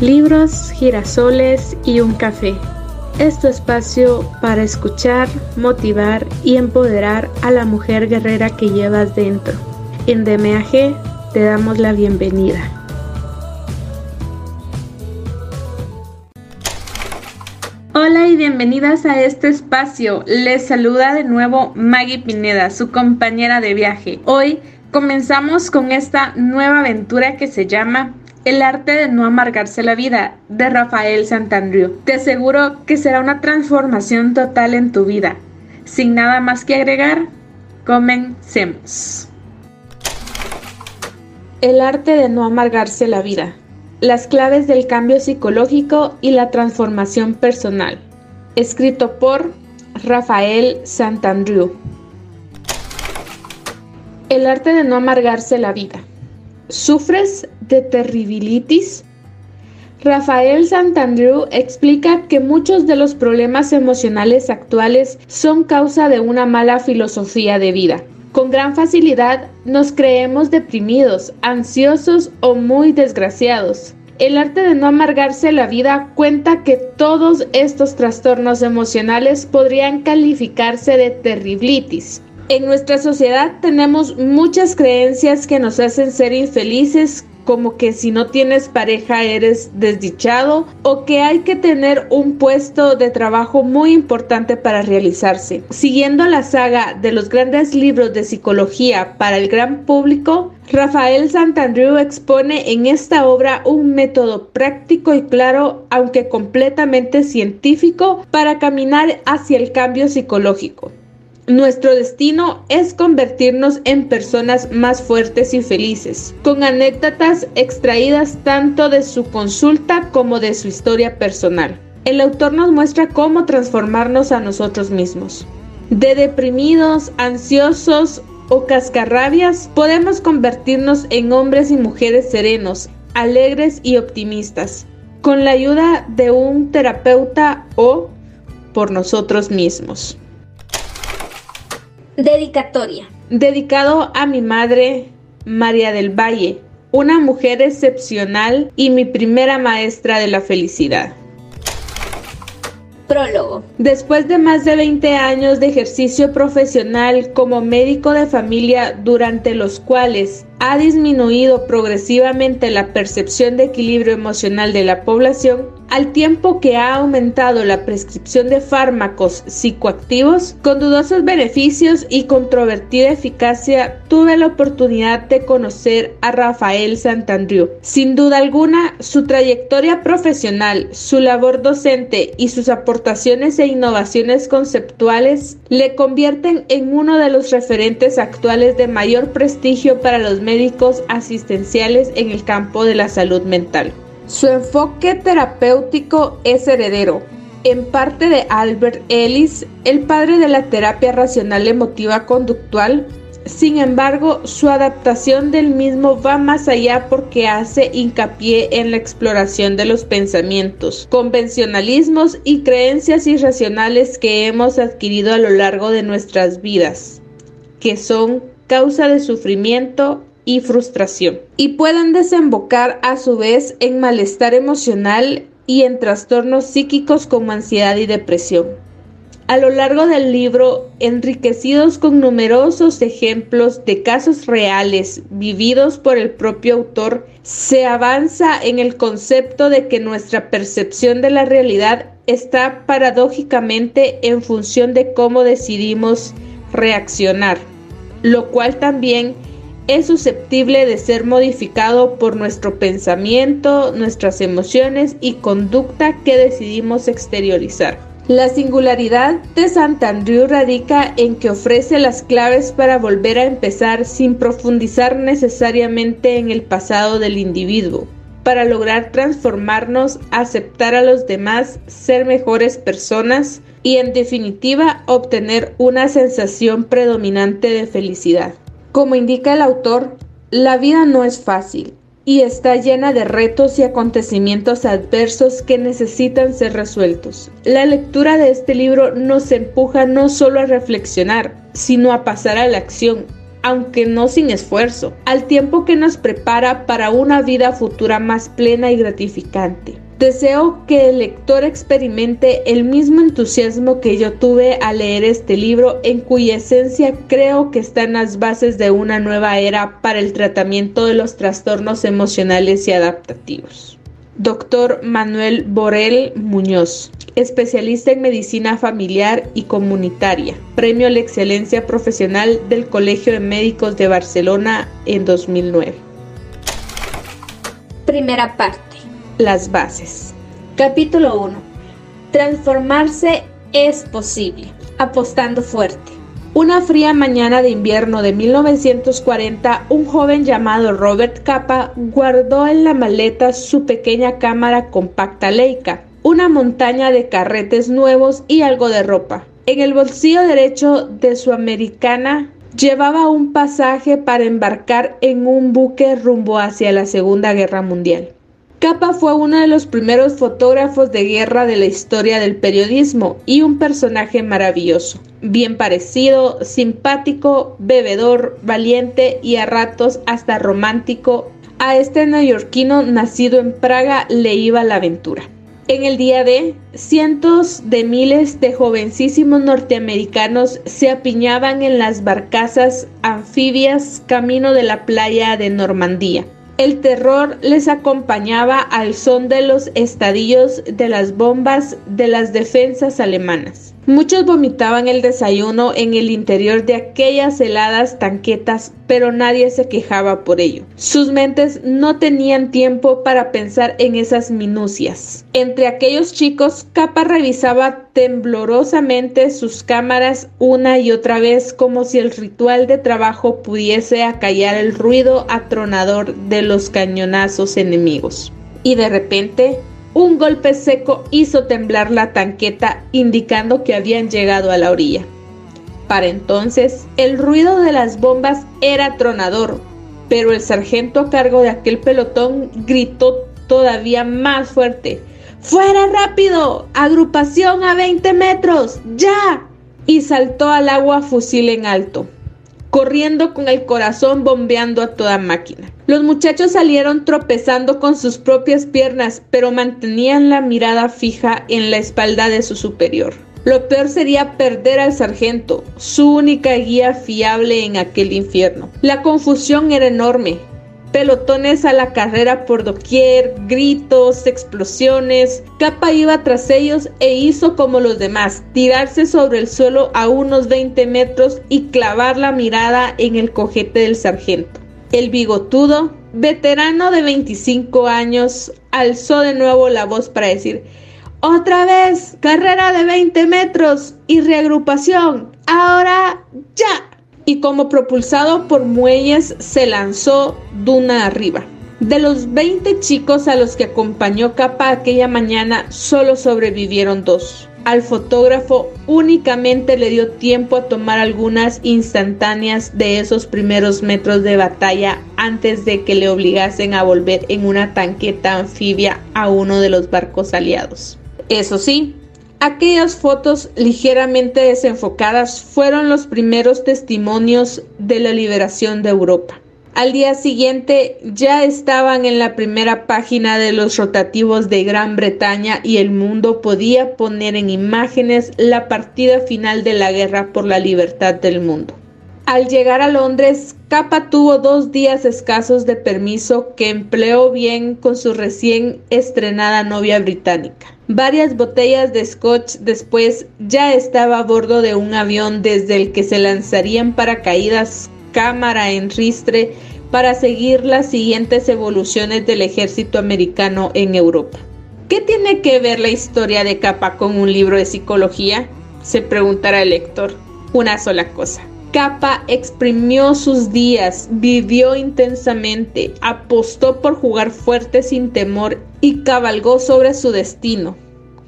libros, girasoles y un café. Es tu espacio para escuchar, motivar y empoderar a la mujer guerrera que llevas dentro. En DMAG te damos la bienvenida. Hola y bienvenidas a este espacio. Les saluda de nuevo Maggie Pineda, su compañera de viaje. Hoy comenzamos con esta nueva aventura que se llama el arte de no amargarse la vida, de Rafael Santandriu. Te aseguro que será una transformación total en tu vida. Sin nada más que agregar, comencemos. El arte de no amargarse la vida. Las claves del cambio psicológico y la transformación personal. Escrito por Rafael Santandriu. El arte de no amargarse la vida. ¿Sufres de terribilitis? Rafael Santandreu explica que muchos de los problemas emocionales actuales son causa de una mala filosofía de vida. Con gran facilidad nos creemos deprimidos, ansiosos o muy desgraciados. El arte de no amargarse la vida cuenta que todos estos trastornos emocionales podrían calificarse de terribilitis, en nuestra sociedad tenemos muchas creencias que nos hacen ser infelices, como que si no tienes pareja eres desdichado o que hay que tener un puesto de trabajo muy importante para realizarse. Siguiendo la saga de los grandes libros de psicología para el gran público, Rafael Santandreu expone en esta obra un método práctico y claro, aunque completamente científico, para caminar hacia el cambio psicológico. Nuestro destino es convertirnos en personas más fuertes y felices, con anécdotas extraídas tanto de su consulta como de su historia personal. El autor nos muestra cómo transformarnos a nosotros mismos. De deprimidos, ansiosos o cascarrabias, podemos convertirnos en hombres y mujeres serenos, alegres y optimistas, con la ayuda de un terapeuta o por nosotros mismos. Dedicatoria. Dedicado a mi madre, María del Valle, una mujer excepcional y mi primera maestra de la felicidad. Prólogo. Después de más de 20 años de ejercicio profesional como médico de familia durante los cuales ha disminuido progresivamente la percepción de equilibrio emocional de la población, al tiempo que ha aumentado la prescripción de fármacos psicoactivos con dudosos beneficios y controvertida eficacia, tuve la oportunidad de conocer a Rafael Santandriu. Sin duda alguna, su trayectoria profesional, su labor docente y sus aportaciones e innovaciones conceptuales le convierten en uno de los referentes actuales de mayor prestigio para los médicos asistenciales en el campo de la salud mental. Su enfoque terapéutico es heredero, en parte de Albert Ellis, el padre de la terapia racional emotiva conductual. Sin embargo, su adaptación del mismo va más allá porque hace hincapié en la exploración de los pensamientos, convencionalismos y creencias irracionales que hemos adquirido a lo largo de nuestras vidas, que son causa de sufrimiento y frustración, y pueden desembocar a su vez en malestar emocional y en trastornos psíquicos como ansiedad y depresión. A lo largo del libro, enriquecidos con numerosos ejemplos de casos reales vividos por el propio autor, se avanza en el concepto de que nuestra percepción de la realidad está paradójicamente en función de cómo decidimos reaccionar, lo cual también es susceptible de ser modificado por nuestro pensamiento, nuestras emociones y conducta que decidimos exteriorizar. La singularidad de Santandreu radica en que ofrece las claves para volver a empezar sin profundizar necesariamente en el pasado del individuo, para lograr transformarnos, aceptar a los demás, ser mejores personas y en definitiva obtener una sensación predominante de felicidad. Como indica el autor, la vida no es fácil y está llena de retos y acontecimientos adversos que necesitan ser resueltos. La lectura de este libro nos empuja no solo a reflexionar, sino a pasar a la acción, aunque no sin esfuerzo, al tiempo que nos prepara para una vida futura más plena y gratificante. Deseo que el lector experimente el mismo entusiasmo que yo tuve al leer este libro, en cuya esencia creo que están las bases de una nueva era para el tratamiento de los trastornos emocionales y adaptativos. Doctor Manuel Borel Muñoz, especialista en medicina familiar y comunitaria, premio a la excelencia profesional del Colegio de Médicos de Barcelona en 2009. Primera parte las bases. Capítulo 1. Transformarse es posible. Apostando fuerte. Una fría mañana de invierno de 1940, un joven llamado Robert Capa guardó en la maleta su pequeña cámara compacta Leica, una montaña de carretes nuevos y algo de ropa. En el bolsillo derecho de su americana llevaba un pasaje para embarcar en un buque rumbo hacia la Segunda Guerra Mundial. Capa fue uno de los primeros fotógrafos de guerra de la historia del periodismo y un personaje maravilloso, bien parecido, simpático, bebedor, valiente y a ratos hasta romántico. A este neoyorquino nacido en Praga le iba la aventura. En el día de, cientos de miles de jovencísimos norteamericanos se apiñaban en las barcazas anfibias camino de la playa de Normandía el terror les acompañaba al son de los estadillos de las bombas de las defensas alemanas. Muchos vomitaban el desayuno en el interior de aquellas heladas tanquetas, pero nadie se quejaba por ello. Sus mentes no tenían tiempo para pensar en esas minucias. Entre aquellos chicos, Capa revisaba temblorosamente sus cámaras una y otra vez como si el ritual de trabajo pudiese acallar el ruido atronador de los cañonazos enemigos. Y de repente un golpe seco hizo temblar la tanqueta indicando que habían llegado a la orilla. Para entonces, el ruido de las bombas era tronador, pero el sargento a cargo de aquel pelotón gritó todavía más fuerte. ¡Fuera rápido! ¡Agrupación a 20 metros! ¡Ya! Y saltó al agua fusil en alto corriendo con el corazón bombeando a toda máquina. Los muchachos salieron tropezando con sus propias piernas, pero mantenían la mirada fija en la espalda de su superior. Lo peor sería perder al sargento, su única guía fiable en aquel infierno. La confusión era enorme pelotones a la carrera por doquier, gritos, explosiones. Capa iba tras ellos e hizo como los demás, tirarse sobre el suelo a unos 20 metros y clavar la mirada en el cojete del sargento. El bigotudo, veterano de 25 años, alzó de nuevo la voz para decir, otra vez, carrera de 20 metros y reagrupación. Ahora ya y como propulsado por muelles se lanzó duna arriba. De los 20 chicos a los que acompañó Capa aquella mañana, solo sobrevivieron dos. Al fotógrafo únicamente le dio tiempo a tomar algunas instantáneas de esos primeros metros de batalla antes de que le obligasen a volver en una tanqueta anfibia a uno de los barcos aliados. Eso sí, Aquellas fotos ligeramente desenfocadas fueron los primeros testimonios de la liberación de Europa. Al día siguiente ya estaban en la primera página de los rotativos de Gran Bretaña y el mundo podía poner en imágenes la partida final de la guerra por la libertad del mundo. Al llegar a Londres, Capa tuvo dos días escasos de permiso que empleó bien con su recién estrenada novia británica. Varias botellas de scotch después ya estaba a bordo de un avión desde el que se lanzarían paracaídas cámara en ristre para seguir las siguientes evoluciones del ejército americano en Europa. ¿Qué tiene que ver la historia de Capa con un libro de psicología? Se preguntará el lector. Una sola cosa Capa exprimió sus días, vivió intensamente, apostó por jugar fuerte sin temor y cabalgó sobre su destino,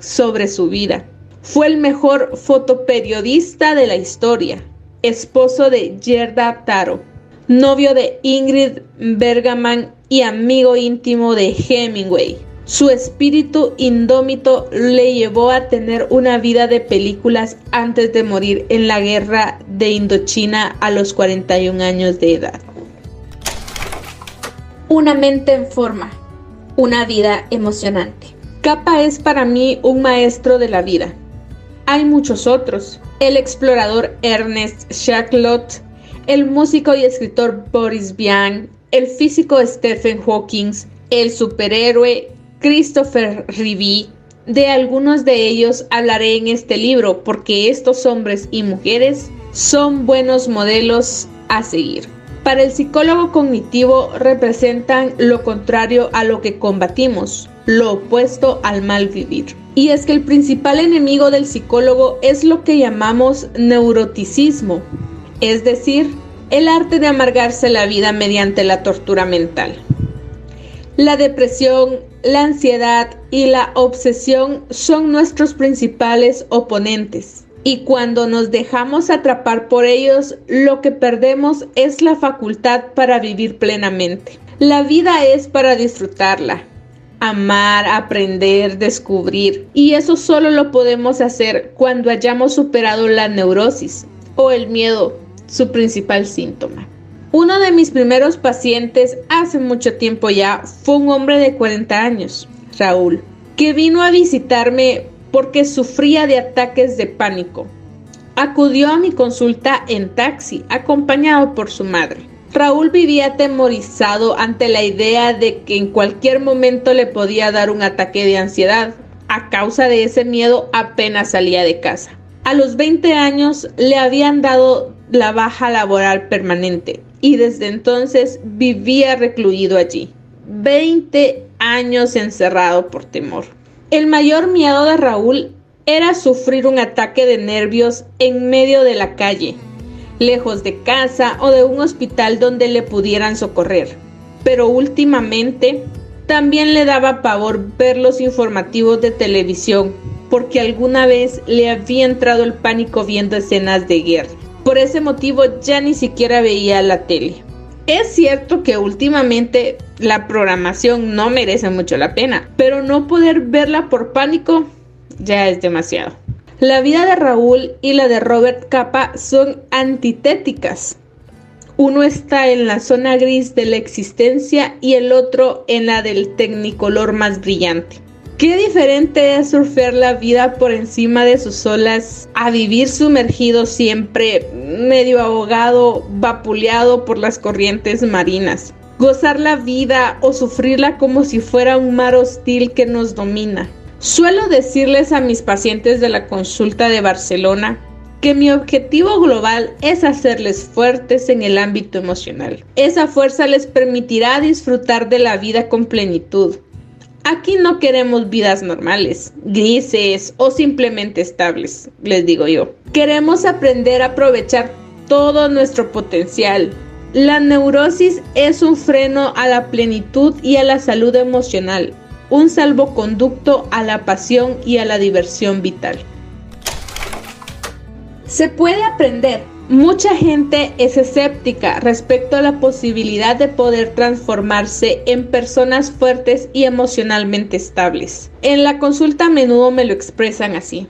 sobre su vida. Fue el mejor fotoperiodista de la historia, esposo de Gerda Taro, novio de Ingrid Bergaman y amigo íntimo de Hemingway. Su espíritu indómito le llevó a tener una vida de películas antes de morir en la guerra de Indochina a los 41 años de edad. Una mente en forma, una vida emocionante. Capa es para mí un maestro de la vida. Hay muchos otros. El explorador Ernest Shacklet, el músico y escritor Boris Vian, el físico Stephen Hawking, el superhéroe Christopher Reeve. De algunos de ellos hablaré en este libro porque estos hombres y mujeres son buenos modelos a seguir. Para el psicólogo cognitivo representan lo contrario a lo que combatimos, lo opuesto al mal vivir. Y es que el principal enemigo del psicólogo es lo que llamamos neuroticismo, es decir, el arte de amargarse la vida mediante la tortura mental. La depresión, la ansiedad y la obsesión son nuestros principales oponentes. Y cuando nos dejamos atrapar por ellos, lo que perdemos es la facultad para vivir plenamente. La vida es para disfrutarla, amar, aprender, descubrir. Y eso solo lo podemos hacer cuando hayamos superado la neurosis o el miedo, su principal síntoma. Uno de mis primeros pacientes hace mucho tiempo ya fue un hombre de 40 años, Raúl, que vino a visitarme porque sufría de ataques de pánico. Acudió a mi consulta en taxi, acompañado por su madre. Raúl vivía atemorizado ante la idea de que en cualquier momento le podía dar un ataque de ansiedad. A causa de ese miedo apenas salía de casa. A los 20 años le habían dado la baja laboral permanente y desde entonces vivía recluido allí. 20 años encerrado por temor. El mayor miedo de Raúl era sufrir un ataque de nervios en medio de la calle, lejos de casa o de un hospital donde le pudieran socorrer. Pero últimamente también le daba pavor ver los informativos de televisión, porque alguna vez le había entrado el pánico viendo escenas de guerra. Por ese motivo ya ni siquiera veía la tele. Es cierto que últimamente la programación no merece mucho la pena, pero no poder verla por pánico ya es demasiado. La vida de Raúl y la de Robert Capa son antitéticas. Uno está en la zona gris de la existencia y el otro en la del tecnicolor más brillante. Qué diferente es surfear la vida por encima de sus olas a vivir sumergido siempre, medio ahogado, vapuleado por las corrientes marinas. Gozar la vida o sufrirla como si fuera un mar hostil que nos domina. Suelo decirles a mis pacientes de la consulta de Barcelona que mi objetivo global es hacerles fuertes en el ámbito emocional. Esa fuerza les permitirá disfrutar de la vida con plenitud, Aquí no queremos vidas normales, grises o simplemente estables, les digo yo. Queremos aprender a aprovechar todo nuestro potencial. La neurosis es un freno a la plenitud y a la salud emocional, un salvoconducto a la pasión y a la diversión vital. Se puede aprender, Mucha gente es escéptica respecto a la posibilidad de poder transformarse en personas fuertes y emocionalmente estables. En la consulta a menudo me lo expresan así.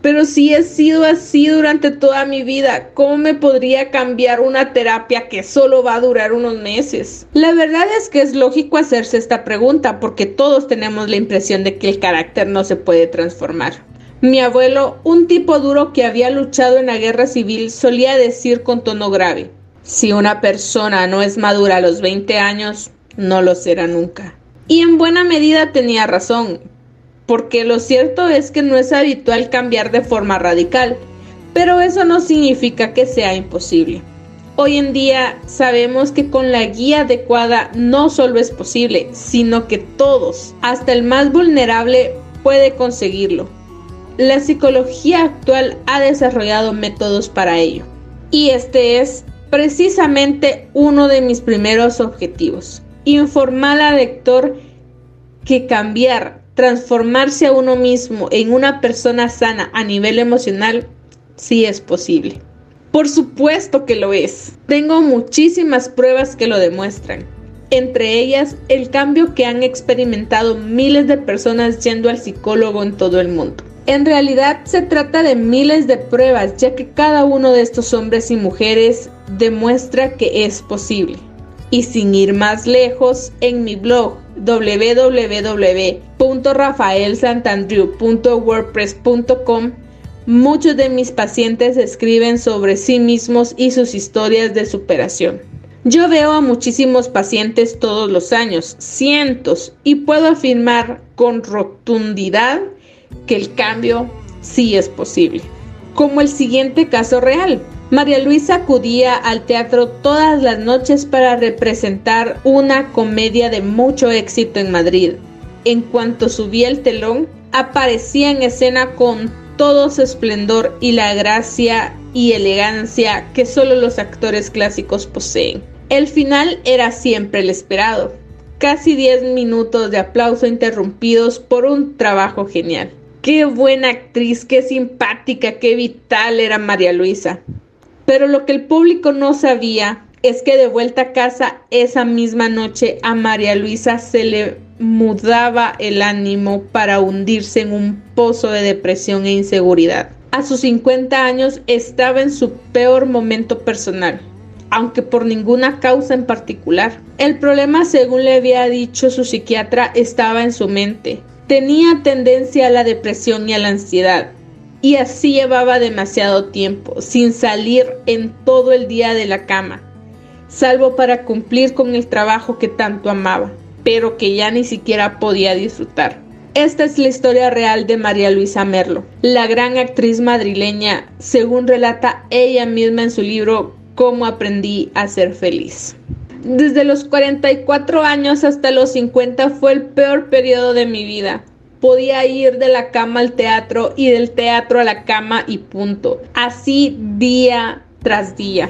Pero si he sido así durante toda mi vida, ¿cómo me podría cambiar una terapia que solo va a durar unos meses? La verdad es que es lógico hacerse esta pregunta porque todos tenemos la impresión de que el carácter no se puede transformar. Mi abuelo, un tipo duro que había luchado en la guerra civil, solía decir con tono grave, si una persona no es madura a los 20 años, no lo será nunca. Y en buena medida tenía razón, porque lo cierto es que no es habitual cambiar de forma radical, pero eso no significa que sea imposible. Hoy en día sabemos que con la guía adecuada no solo es posible, sino que todos, hasta el más vulnerable, puede conseguirlo. La psicología actual ha desarrollado métodos para ello. Y este es precisamente uno de mis primeros objetivos. Informar al lector que cambiar, transformarse a uno mismo en una persona sana a nivel emocional, sí es posible. Por supuesto que lo es. Tengo muchísimas pruebas que lo demuestran. entre ellas el cambio que han experimentado miles de personas yendo al psicólogo en todo el mundo. En realidad se trata de miles de pruebas, ya que cada uno de estos hombres y mujeres demuestra que es posible. Y sin ir más lejos, en mi blog www.rafaelsantandrew.wordpress.com muchos de mis pacientes escriben sobre sí mismos y sus historias de superación. Yo veo a muchísimos pacientes todos los años, cientos, y puedo afirmar con rotundidad que el cambio sí es posible. Como el siguiente caso real. María Luisa acudía al teatro todas las noches para representar una comedia de mucho éxito en Madrid. En cuanto subía el telón, aparecía en escena con todo su esplendor y la gracia y elegancia que solo los actores clásicos poseen. El final era siempre el esperado, casi 10 minutos de aplauso interrumpidos por un trabajo genial. Qué buena actriz, qué simpática, qué vital era María Luisa. Pero lo que el público no sabía es que de vuelta a casa esa misma noche a María Luisa se le mudaba el ánimo para hundirse en un pozo de depresión e inseguridad. A sus 50 años estaba en su peor momento personal, aunque por ninguna causa en particular. El problema, según le había dicho su psiquiatra, estaba en su mente. Tenía tendencia a la depresión y a la ansiedad, y así llevaba demasiado tiempo, sin salir en todo el día de la cama, salvo para cumplir con el trabajo que tanto amaba, pero que ya ni siquiera podía disfrutar. Esta es la historia real de María Luisa Merlo, la gran actriz madrileña, según relata ella misma en su libro Cómo aprendí a ser feliz. Desde los 44 años hasta los 50 fue el peor periodo de mi vida. Podía ir de la cama al teatro y del teatro a la cama y punto. Así día tras día.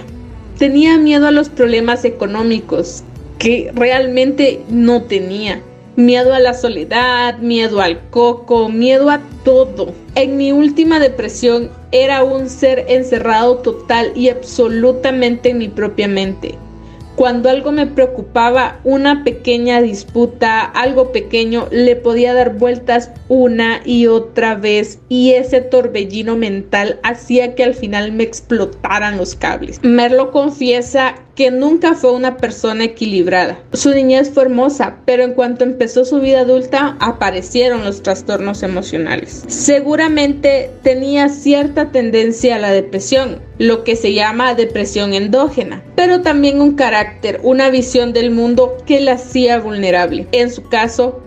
Tenía miedo a los problemas económicos, que realmente no tenía. Miedo a la soledad, miedo al coco, miedo a todo. En mi última depresión era un ser encerrado total y absolutamente en mi propia mente. Cuando algo me preocupaba, una pequeña disputa, algo pequeño, le podía dar vueltas una y otra vez y ese torbellino mental hacía que al final me explotaran los cables. Merlo confiesa que nunca fue una persona equilibrada. Su niñez fue hermosa, pero en cuanto empezó su vida adulta aparecieron los trastornos emocionales. Seguramente tenía cierta tendencia a la depresión, lo que se llama depresión endógena, pero también un carácter, una visión del mundo que la hacía vulnerable. En su caso,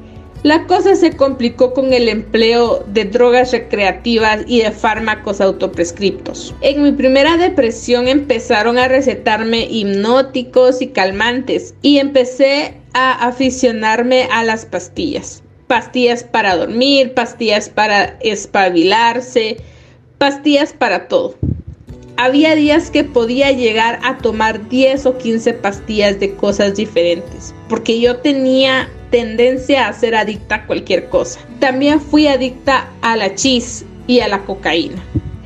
la cosa se complicó con el empleo de drogas recreativas y de fármacos autoprescriptos. En mi primera depresión empezaron a recetarme hipnóticos y calmantes y empecé a aficionarme a las pastillas. Pastillas para dormir, pastillas para espabilarse, pastillas para todo. Había días que podía llegar a tomar 10 o 15 pastillas de cosas diferentes, porque yo tenía tendencia a ser adicta a cualquier cosa. También fui adicta a la chis y a la cocaína.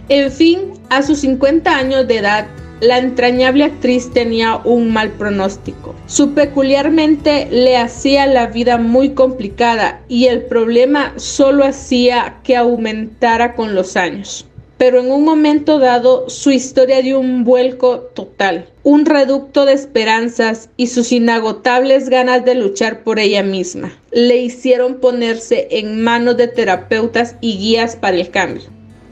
En fin, a sus 50 años de edad, la entrañable actriz tenía un mal pronóstico. Su peculiarmente le hacía la vida muy complicada y el problema solo hacía que aumentara con los años pero en un momento dado su historia dio un vuelco total, un reducto de esperanzas y sus inagotables ganas de luchar por ella misma le hicieron ponerse en manos de terapeutas y guías para el cambio.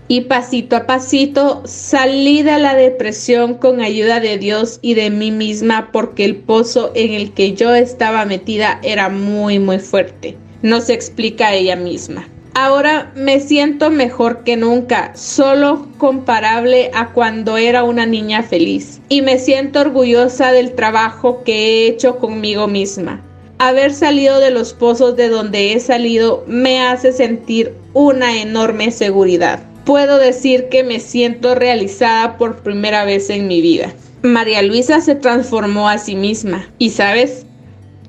Y pasito a pasito salí de la depresión con ayuda de Dios y de mí misma porque el pozo en el que yo estaba metida era muy muy fuerte. No se explica ella misma. Ahora me siento mejor que nunca, solo comparable a cuando era una niña feliz. Y me siento orgullosa del trabajo que he hecho conmigo misma. Haber salido de los pozos de donde he salido me hace sentir una enorme seguridad. Puedo decir que me siento realizada por primera vez en mi vida. María Luisa se transformó a sí misma y sabes,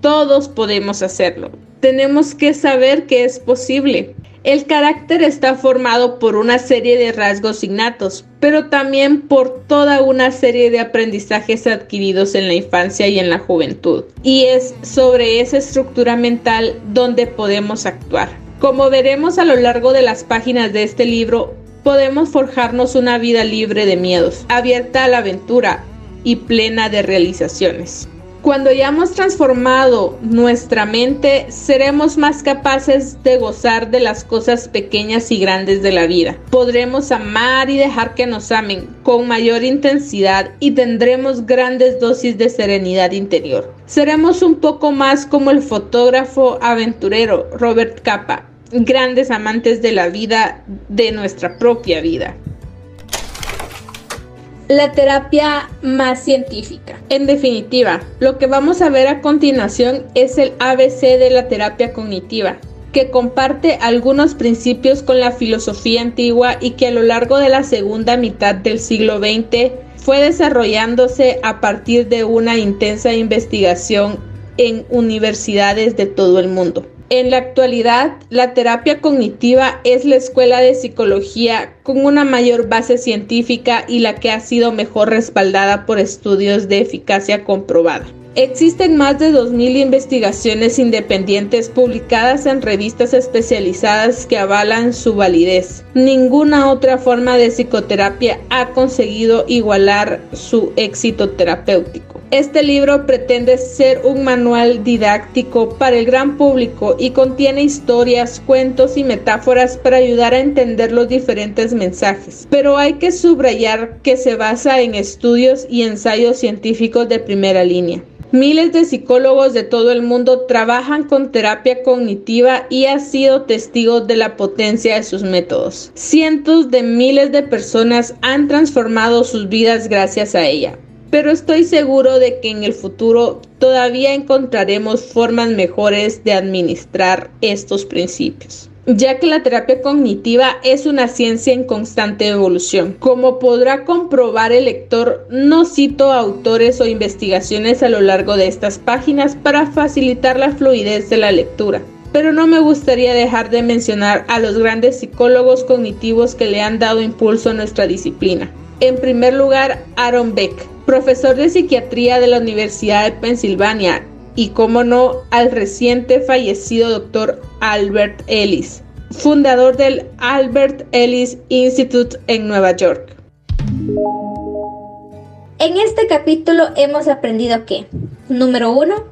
todos podemos hacerlo. Tenemos que saber que es posible. El carácter está formado por una serie de rasgos innatos, pero también por toda una serie de aprendizajes adquiridos en la infancia y en la juventud. Y es sobre esa estructura mental donde podemos actuar. Como veremos a lo largo de las páginas de este libro, podemos forjarnos una vida libre de miedos, abierta a la aventura y plena de realizaciones. Cuando hayamos transformado nuestra mente, seremos más capaces de gozar de las cosas pequeñas y grandes de la vida. Podremos amar y dejar que nos amen con mayor intensidad y tendremos grandes dosis de serenidad interior. Seremos un poco más como el fotógrafo aventurero Robert Capa, grandes amantes de la vida, de nuestra propia vida la terapia más científica. En definitiva, lo que vamos a ver a continuación es el ABC de la terapia cognitiva, que comparte algunos principios con la filosofía antigua y que a lo largo de la segunda mitad del siglo XX fue desarrollándose a partir de una intensa investigación en universidades de todo el mundo. En la actualidad, la terapia cognitiva es la escuela de psicología con una mayor base científica y la que ha sido mejor respaldada por estudios de eficacia comprobada. Existen más de 2.000 investigaciones independientes publicadas en revistas especializadas que avalan su validez. Ninguna otra forma de psicoterapia ha conseguido igualar su éxito terapéutico. Este libro pretende ser un manual didáctico para el gran público y contiene historias, cuentos y metáforas para ayudar a entender los diferentes mensajes. Pero hay que subrayar que se basa en estudios y ensayos científicos de primera línea. Miles de psicólogos de todo el mundo trabajan con terapia cognitiva y han sido testigos de la potencia de sus métodos. Cientos de miles de personas han transformado sus vidas gracias a ella pero estoy seguro de que en el futuro todavía encontraremos formas mejores de administrar estos principios ya que la terapia cognitiva es una ciencia en constante evolución. Como podrá comprobar el lector, no cito autores o investigaciones a lo largo de estas páginas para facilitar la fluidez de la lectura. Pero no me gustaría dejar de mencionar a los grandes psicólogos cognitivos que le han dado impulso a nuestra disciplina. En primer lugar, Aaron Beck, profesor de psiquiatría de la Universidad de Pensilvania, y, como no, al reciente fallecido doctor Albert Ellis, fundador del Albert Ellis Institute en Nueva York. En este capítulo hemos aprendido que, número uno,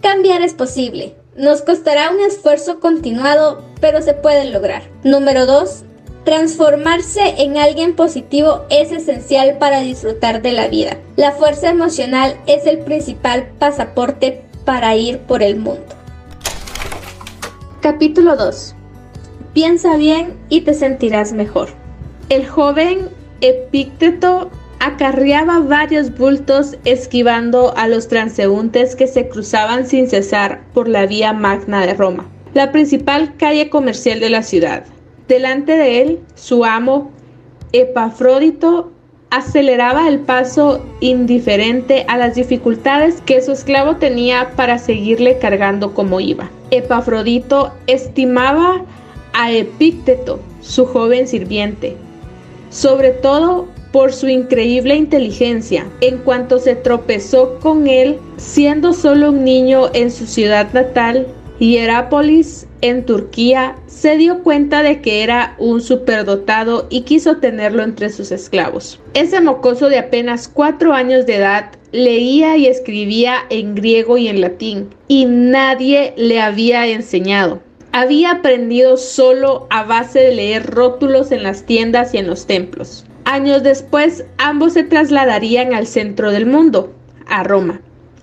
cambiar es posible. Nos costará un esfuerzo continuado, pero se puede lograr. Número dos, Transformarse en alguien positivo es esencial para disfrutar de la vida. La fuerza emocional es el principal pasaporte para ir por el mundo. Capítulo 2. Piensa bien y te sentirás mejor. El joven Epícteto acarreaba varios bultos esquivando a los transeúntes que se cruzaban sin cesar por la vía magna de Roma, la principal calle comercial de la ciudad. Delante de él, su amo, Epafrodito, aceleraba el paso indiferente a las dificultades que su esclavo tenía para seguirle cargando como iba. Epafrodito estimaba a Epícteto, su joven sirviente, sobre todo por su increíble inteligencia. En cuanto se tropezó con él, siendo solo un niño en su ciudad natal, Hierápolis, en Turquía, se dio cuenta de que era un superdotado y quiso tenerlo entre sus esclavos. Ese mocoso de apenas cuatro años de edad leía y escribía en griego y en latín, y nadie le había enseñado. Había aprendido solo a base de leer rótulos en las tiendas y en los templos. Años después, ambos se trasladarían al centro del mundo, a Roma,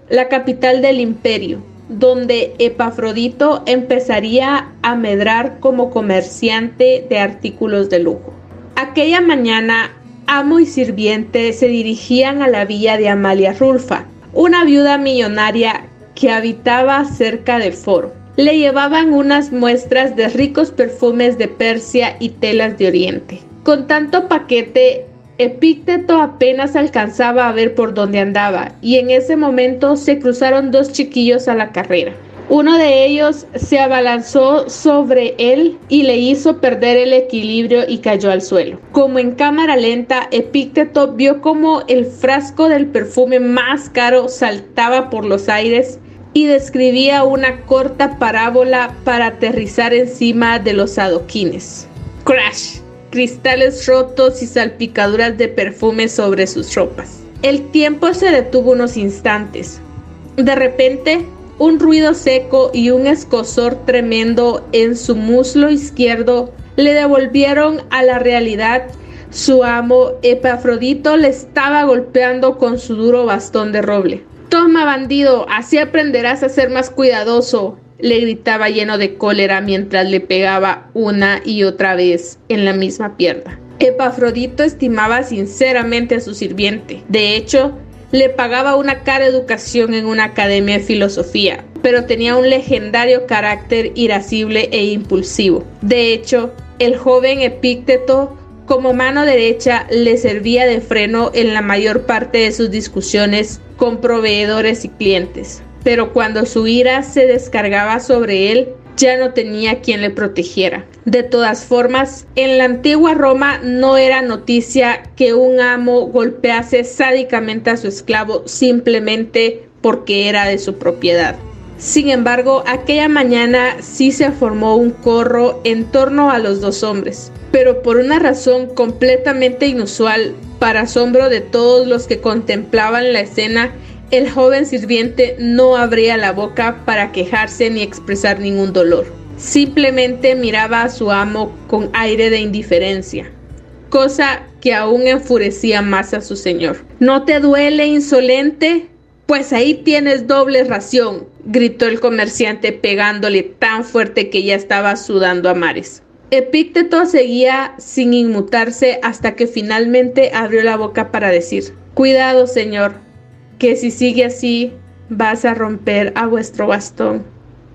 la capital del imperio donde Epafrodito empezaría a medrar como comerciante de artículos de lujo. Aquella mañana, amo y sirviente se dirigían a la villa de Amalia Rulfa, una viuda millonaria que habitaba cerca del foro. Le llevaban unas muestras de ricos perfumes de Persia y telas de Oriente. Con tanto paquete, Epícteto apenas alcanzaba a ver por dónde andaba, y en ese momento se cruzaron dos chiquillos a la carrera. Uno de ellos se abalanzó sobre él y le hizo perder el equilibrio y cayó al suelo. Como en cámara lenta, Epícteto vio como el frasco del perfume más caro saltaba por los aires y describía una corta parábola para aterrizar encima de los adoquines. Crash, cristales rotos y salpicaduras de perfume sobre sus ropas. El tiempo se detuvo unos instantes. De repente, un ruido seco y un escosor tremendo en su muslo izquierdo le devolvieron a la realidad. Su amo Epafrodito le estaba golpeando con su duro bastón de roble. Toma, bandido, así aprenderás a ser más cuidadoso, le gritaba lleno de cólera mientras le pegaba una y otra vez en la misma pierna. Epafrodito estimaba sinceramente a su sirviente. De hecho, le pagaba una cara educación en una academia de filosofía, pero tenía un legendario carácter irascible e impulsivo. De hecho, el joven Epícteto como mano derecha le servía de freno en la mayor parte de sus discusiones con proveedores y clientes. Pero cuando su ira se descargaba sobre él, ya no tenía quien le protegiera. De todas formas, en la antigua Roma no era noticia que un amo golpease sádicamente a su esclavo simplemente porque era de su propiedad. Sin embargo, aquella mañana sí se formó un corro en torno a los dos hombres, pero por una razón completamente inusual, para asombro de todos los que contemplaban la escena, el joven sirviente no abría la boca para quejarse ni expresar ningún dolor. Simplemente miraba a su amo con aire de indiferencia, cosa que aún enfurecía más a su señor. ¿No te duele, insolente? Pues ahí tienes doble ración, gritó el comerciante pegándole tan fuerte que ya estaba sudando a mares. Epícteto seguía sin inmutarse hasta que finalmente abrió la boca para decir Cuidado, señor, que si sigue así vas a romper a vuestro bastón.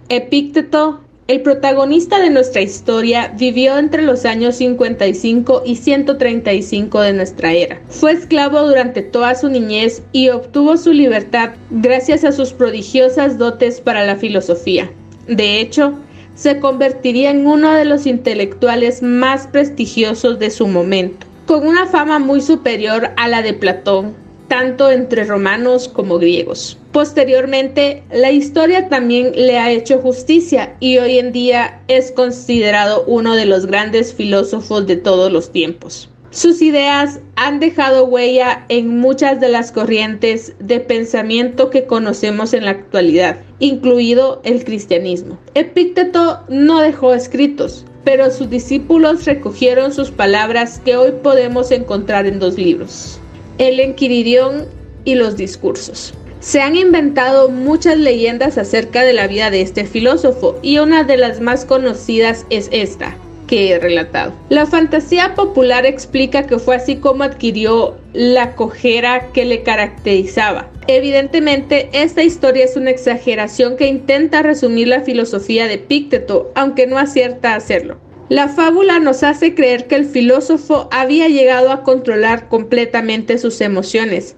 Epícteto, el protagonista de nuestra historia, vivió entre los años 55 y 135 de nuestra era. Fue esclavo durante toda su niñez y obtuvo su libertad gracias a sus prodigiosas dotes para la filosofía. De hecho, se convertiría en uno de los intelectuales más prestigiosos de su momento, con una fama muy superior a la de Platón, tanto entre romanos como griegos. Posteriormente, la historia también le ha hecho justicia y hoy en día es considerado uno de los grandes filósofos de todos los tiempos. Sus ideas han dejado huella en muchas de las corrientes de pensamiento que conocemos en la actualidad, incluido el cristianismo. Epícteto no dejó escritos, pero sus discípulos recogieron sus palabras que hoy podemos encontrar en dos libros el Enquiridión y los discursos. Se han inventado muchas leyendas acerca de la vida de este filósofo y una de las más conocidas es esta que he relatado. La fantasía popular explica que fue así como adquirió la cojera que le caracterizaba. Evidentemente, esta historia es una exageración que intenta resumir la filosofía de Pícteto, aunque no acierta a hacerlo. La fábula nos hace creer que el filósofo había llegado a controlar completamente sus emociones,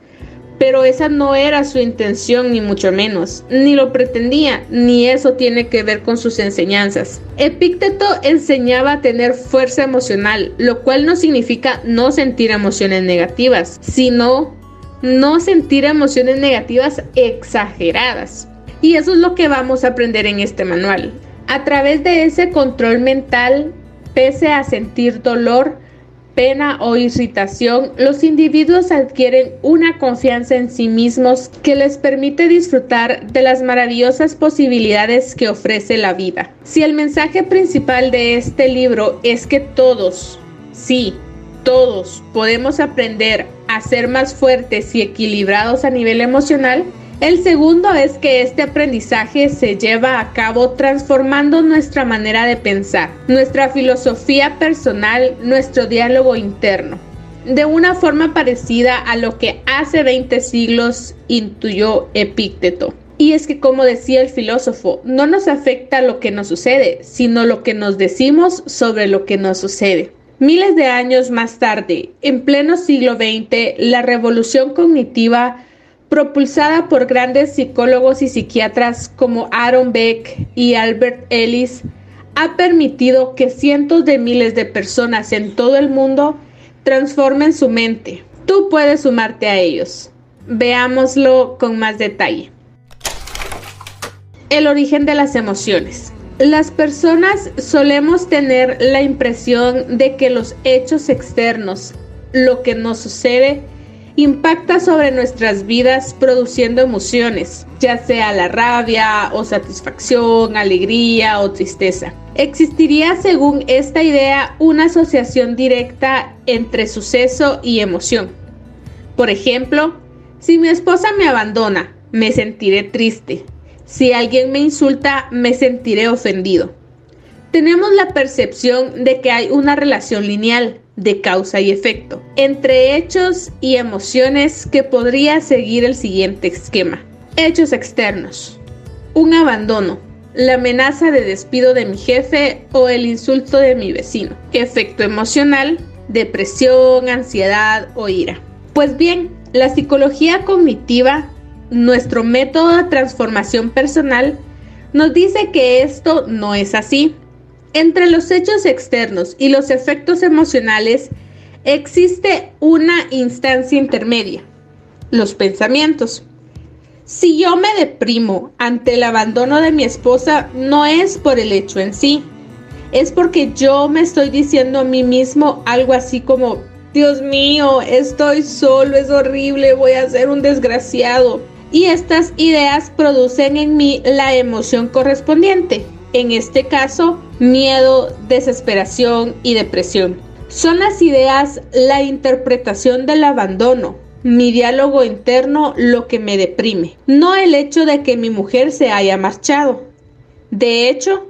pero esa no era su intención ni mucho menos, ni lo pretendía, ni eso tiene que ver con sus enseñanzas. Epícteto enseñaba a tener fuerza emocional, lo cual no significa no sentir emociones negativas, sino no sentir emociones negativas exageradas. Y eso es lo que vamos a aprender en este manual. A través de ese control mental Pese a sentir dolor, pena o irritación, los individuos adquieren una confianza en sí mismos que les permite disfrutar de las maravillosas posibilidades que ofrece la vida. Si el mensaje principal de este libro es que todos, sí, todos podemos aprender a ser más fuertes y equilibrados a nivel emocional, el segundo es que este aprendizaje se lleva a cabo transformando nuestra manera de pensar, nuestra filosofía personal, nuestro diálogo interno, de una forma parecida a lo que hace 20 siglos intuyó Epícteto. Y es que, como decía el filósofo, no nos afecta lo que nos sucede, sino lo que nos decimos sobre lo que nos sucede. Miles de años más tarde, en pleno siglo XX, la revolución cognitiva propulsada por grandes psicólogos y psiquiatras como Aaron Beck y Albert Ellis, ha permitido que cientos de miles de personas en todo el mundo transformen su mente. Tú puedes sumarte a ellos. Veámoslo con más detalle. El origen de las emociones. Las personas solemos tener la impresión de que los hechos externos, lo que nos sucede, impacta sobre nuestras vidas produciendo emociones, ya sea la rabia o satisfacción, alegría o tristeza. Existiría según esta idea una asociación directa entre suceso y emoción. Por ejemplo, si mi esposa me abandona, me sentiré triste. Si alguien me insulta, me sentiré ofendido. Tenemos la percepción de que hay una relación lineal de causa y efecto entre hechos y emociones que podría seguir el siguiente esquema. Hechos externos. Un abandono, la amenaza de despido de mi jefe o el insulto de mi vecino. Efecto emocional, depresión, ansiedad o ira. Pues bien, la psicología cognitiva, nuestro método de transformación personal, nos dice que esto no es así. Entre los hechos externos y los efectos emocionales existe una instancia intermedia, los pensamientos. Si yo me deprimo ante el abandono de mi esposa, no es por el hecho en sí, es porque yo me estoy diciendo a mí mismo algo así como, Dios mío, estoy solo, es horrible, voy a ser un desgraciado. Y estas ideas producen en mí la emoción correspondiente, en este caso, miedo, desesperación y depresión. Son las ideas la interpretación del abandono, mi diálogo interno lo que me deprime, no el hecho de que mi mujer se haya marchado. De hecho,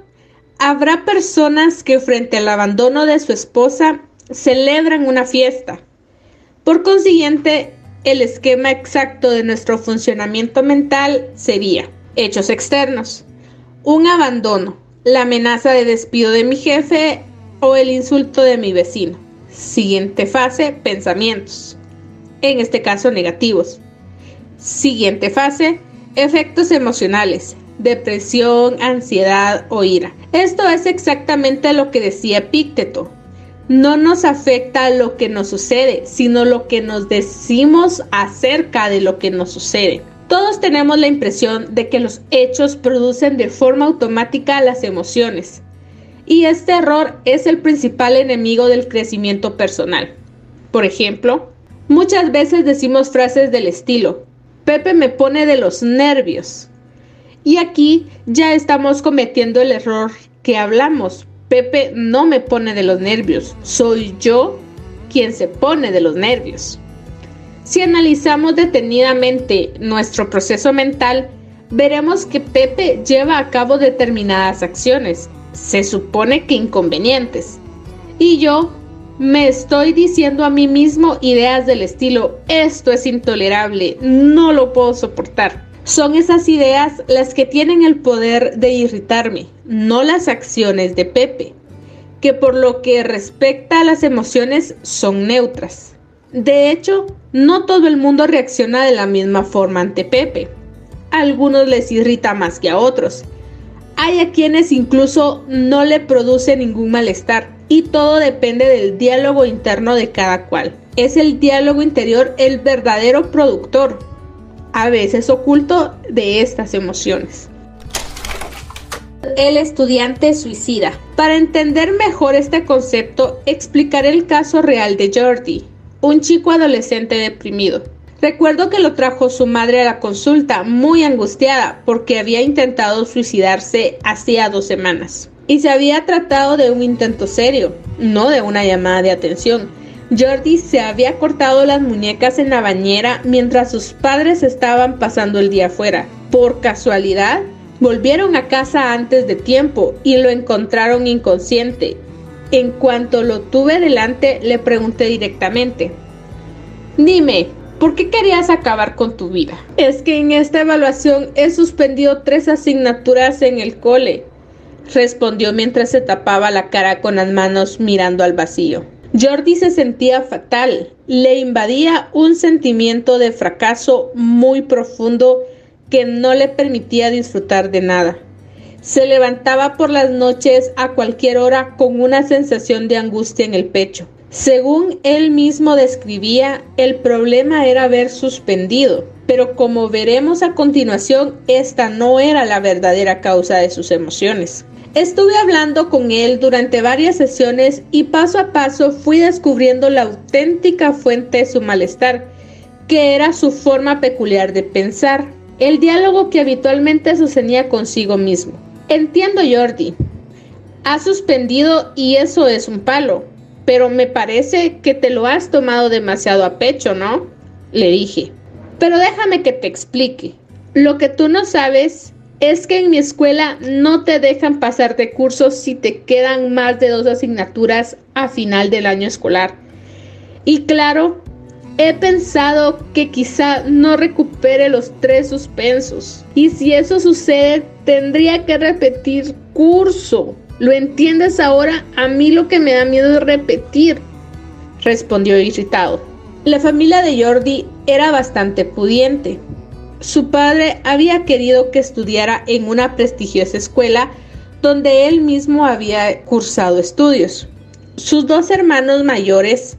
habrá personas que frente al abandono de su esposa celebran una fiesta. Por consiguiente, el esquema exacto de nuestro funcionamiento mental sería hechos externos, un abandono, la amenaza de despido de mi jefe o el insulto de mi vecino. Siguiente fase, pensamientos, en este caso negativos. Siguiente fase, efectos emocionales, depresión, ansiedad o ira. Esto es exactamente lo que decía Epícteto. No nos afecta lo que nos sucede, sino lo que nos decimos acerca de lo que nos sucede. Todos tenemos la impresión de que los hechos producen de forma automática las emociones. Y este error es el principal enemigo del crecimiento personal. Por ejemplo, muchas veces decimos frases del estilo, Pepe me pone de los nervios. Y aquí ya estamos cometiendo el error que hablamos. Pepe no me pone de los nervios, soy yo quien se pone de los nervios. Si analizamos detenidamente nuestro proceso mental, veremos que Pepe lleva a cabo determinadas acciones, se supone que inconvenientes. Y yo me estoy diciendo a mí mismo ideas del estilo, esto es intolerable, no lo puedo soportar. Son esas ideas las que tienen el poder de irritarme, no las acciones de Pepe, que por lo que respecta a las emociones son neutras. De hecho, no todo el mundo reacciona de la misma forma ante Pepe. A algunos les irrita más que a otros. Hay a quienes incluso no le produce ningún malestar y todo depende del diálogo interno de cada cual. Es el diálogo interior el verdadero productor, a veces oculto, de estas emociones. El estudiante suicida. Para entender mejor este concepto, explicaré el caso real de Jordi, un chico adolescente deprimido. Recuerdo que lo trajo su madre a la consulta, muy angustiada, porque había intentado suicidarse hacía dos semanas. Y se había tratado de un intento serio, no de una llamada de atención. Jordi se había cortado las muñecas en la bañera mientras sus padres estaban pasando el día afuera. Por casualidad, volvieron a casa antes de tiempo y lo encontraron inconsciente en cuanto lo tuve delante, le pregunté directamente, dime, ¿por qué querías acabar con tu vida? Es que en esta evaluación he suspendido tres asignaturas en el cole, respondió mientras se tapaba la cara con las manos mirando al vacío. Jordi se sentía fatal, le invadía un sentimiento de fracaso muy profundo que no le permitía disfrutar de nada. Se levantaba por las noches a cualquier hora con una sensación de angustia en el pecho. Según él mismo describía, el problema era haber suspendido, pero como veremos a continuación, esta no era la verdadera causa de sus emociones. Estuve hablando con él durante varias sesiones y paso a paso fui descubriendo la auténtica fuente de su malestar, que era su forma peculiar de pensar, el diálogo que habitualmente sostenía consigo mismo. Entiendo, Jordi. Ha suspendido y eso es un palo pero me parece que te lo has tomado demasiado a pecho, ¿no? Le dije. Pero déjame que te explique. Lo que tú no sabes es que en mi escuela no te dejan pasar de cursos si te quedan más de dos asignaturas a final del año escolar. Y claro, he pensado que quizá no recupere los tres suspensos. Y si eso sucede, tendría que repetir curso. ¿Lo entiendes ahora? A mí lo que me da miedo es repetir, respondió irritado. La familia de Jordi era bastante pudiente. Su padre había querido que estudiara en una prestigiosa escuela donde él mismo había cursado estudios. Sus dos hermanos mayores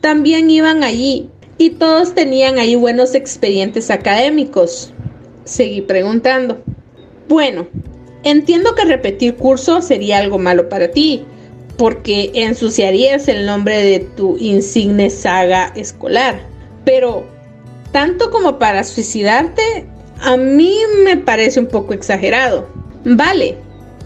también iban allí y todos tenían ahí buenos expedientes académicos. Seguí preguntando. Bueno, Entiendo que repetir curso sería algo malo para ti, porque ensuciarías el nombre de tu insigne saga escolar. Pero, tanto como para suicidarte, a mí me parece un poco exagerado. Vale,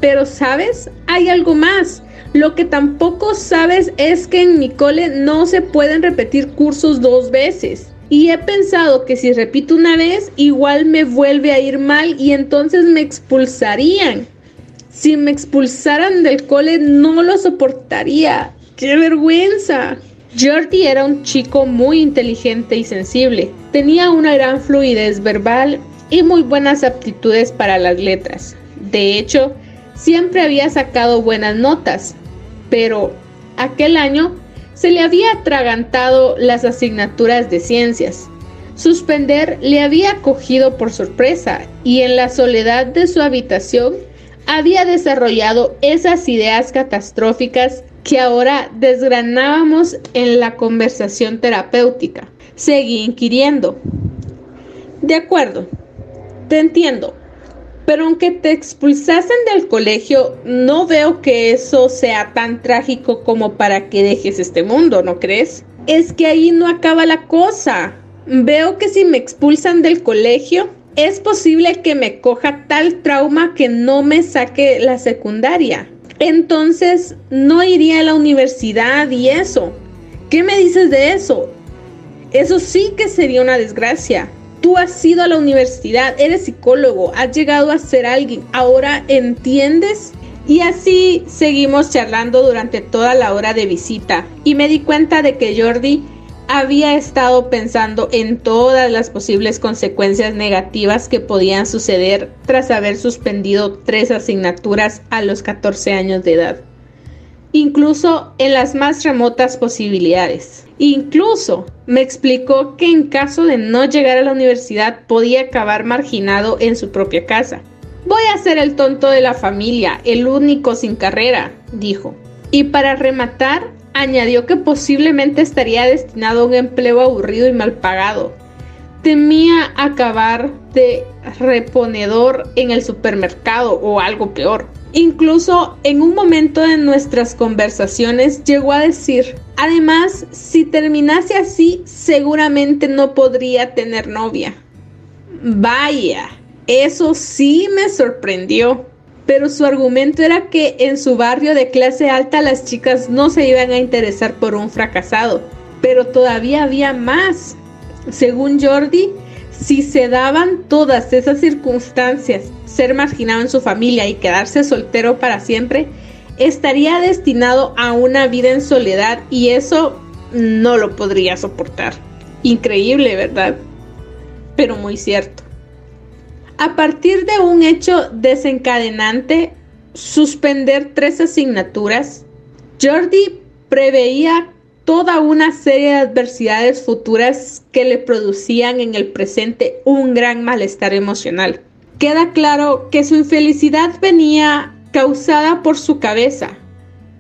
pero sabes, hay algo más. Lo que tampoco sabes es que en mi cole no se pueden repetir cursos dos veces. Y he pensado que si repito una vez, igual me vuelve a ir mal y entonces me expulsarían. Si me expulsaran del cole no lo soportaría. ¡Qué vergüenza! Jordi era un chico muy inteligente y sensible. Tenía una gran fluidez verbal y muy buenas aptitudes para las letras. De hecho, siempre había sacado buenas notas. Pero aquel año se le había atragantado las asignaturas de ciencias. Suspender le había cogido por sorpresa y en la soledad de su habitación había desarrollado esas ideas catastróficas que ahora desgranábamos en la conversación terapéutica. Seguí inquiriendo. De acuerdo, te entiendo, pero aunque te expulsasen del colegio, no veo que eso sea tan trágico como para que dejes este mundo, ¿no crees? Es que ahí no acaba la cosa. Veo que si me expulsan del colegio, es posible que me coja tal trauma que no me saque la secundaria. Entonces, no iría a la universidad y eso. ¿Qué me dices de eso? Eso sí que sería una desgracia. Tú has ido a la universidad, eres psicólogo, has llegado a ser alguien, ahora entiendes. Y así seguimos charlando durante toda la hora de visita y me di cuenta de que Jordi había estado pensando en todas las posibles consecuencias negativas que podían suceder tras haber suspendido tres asignaturas a los 14 años de edad incluso en las más remotas posibilidades. Incluso me explicó que en caso de no llegar a la universidad podía acabar marginado en su propia casa. Voy a ser el tonto de la familia, el único sin carrera, dijo. Y para rematar, añadió que posiblemente estaría destinado a un empleo aburrido y mal pagado. Temía acabar de reponedor en el supermercado o algo peor. Incluso en un momento de nuestras conversaciones llegó a decir, además, si terminase así, seguramente no podría tener novia. Vaya, eso sí me sorprendió. Pero su argumento era que en su barrio de clase alta las chicas no se iban a interesar por un fracasado. Pero todavía había más. Según Jordi, si se daban todas esas circunstancias, ser marginado en su familia y quedarse soltero para siempre, estaría destinado a una vida en soledad y eso no lo podría soportar. Increíble, ¿verdad? Pero muy cierto. A partir de un hecho desencadenante, suspender tres asignaturas, Jordi preveía toda una serie de adversidades futuras que le producían en el presente un gran malestar emocional. Queda claro que su infelicidad venía causada por su cabeza,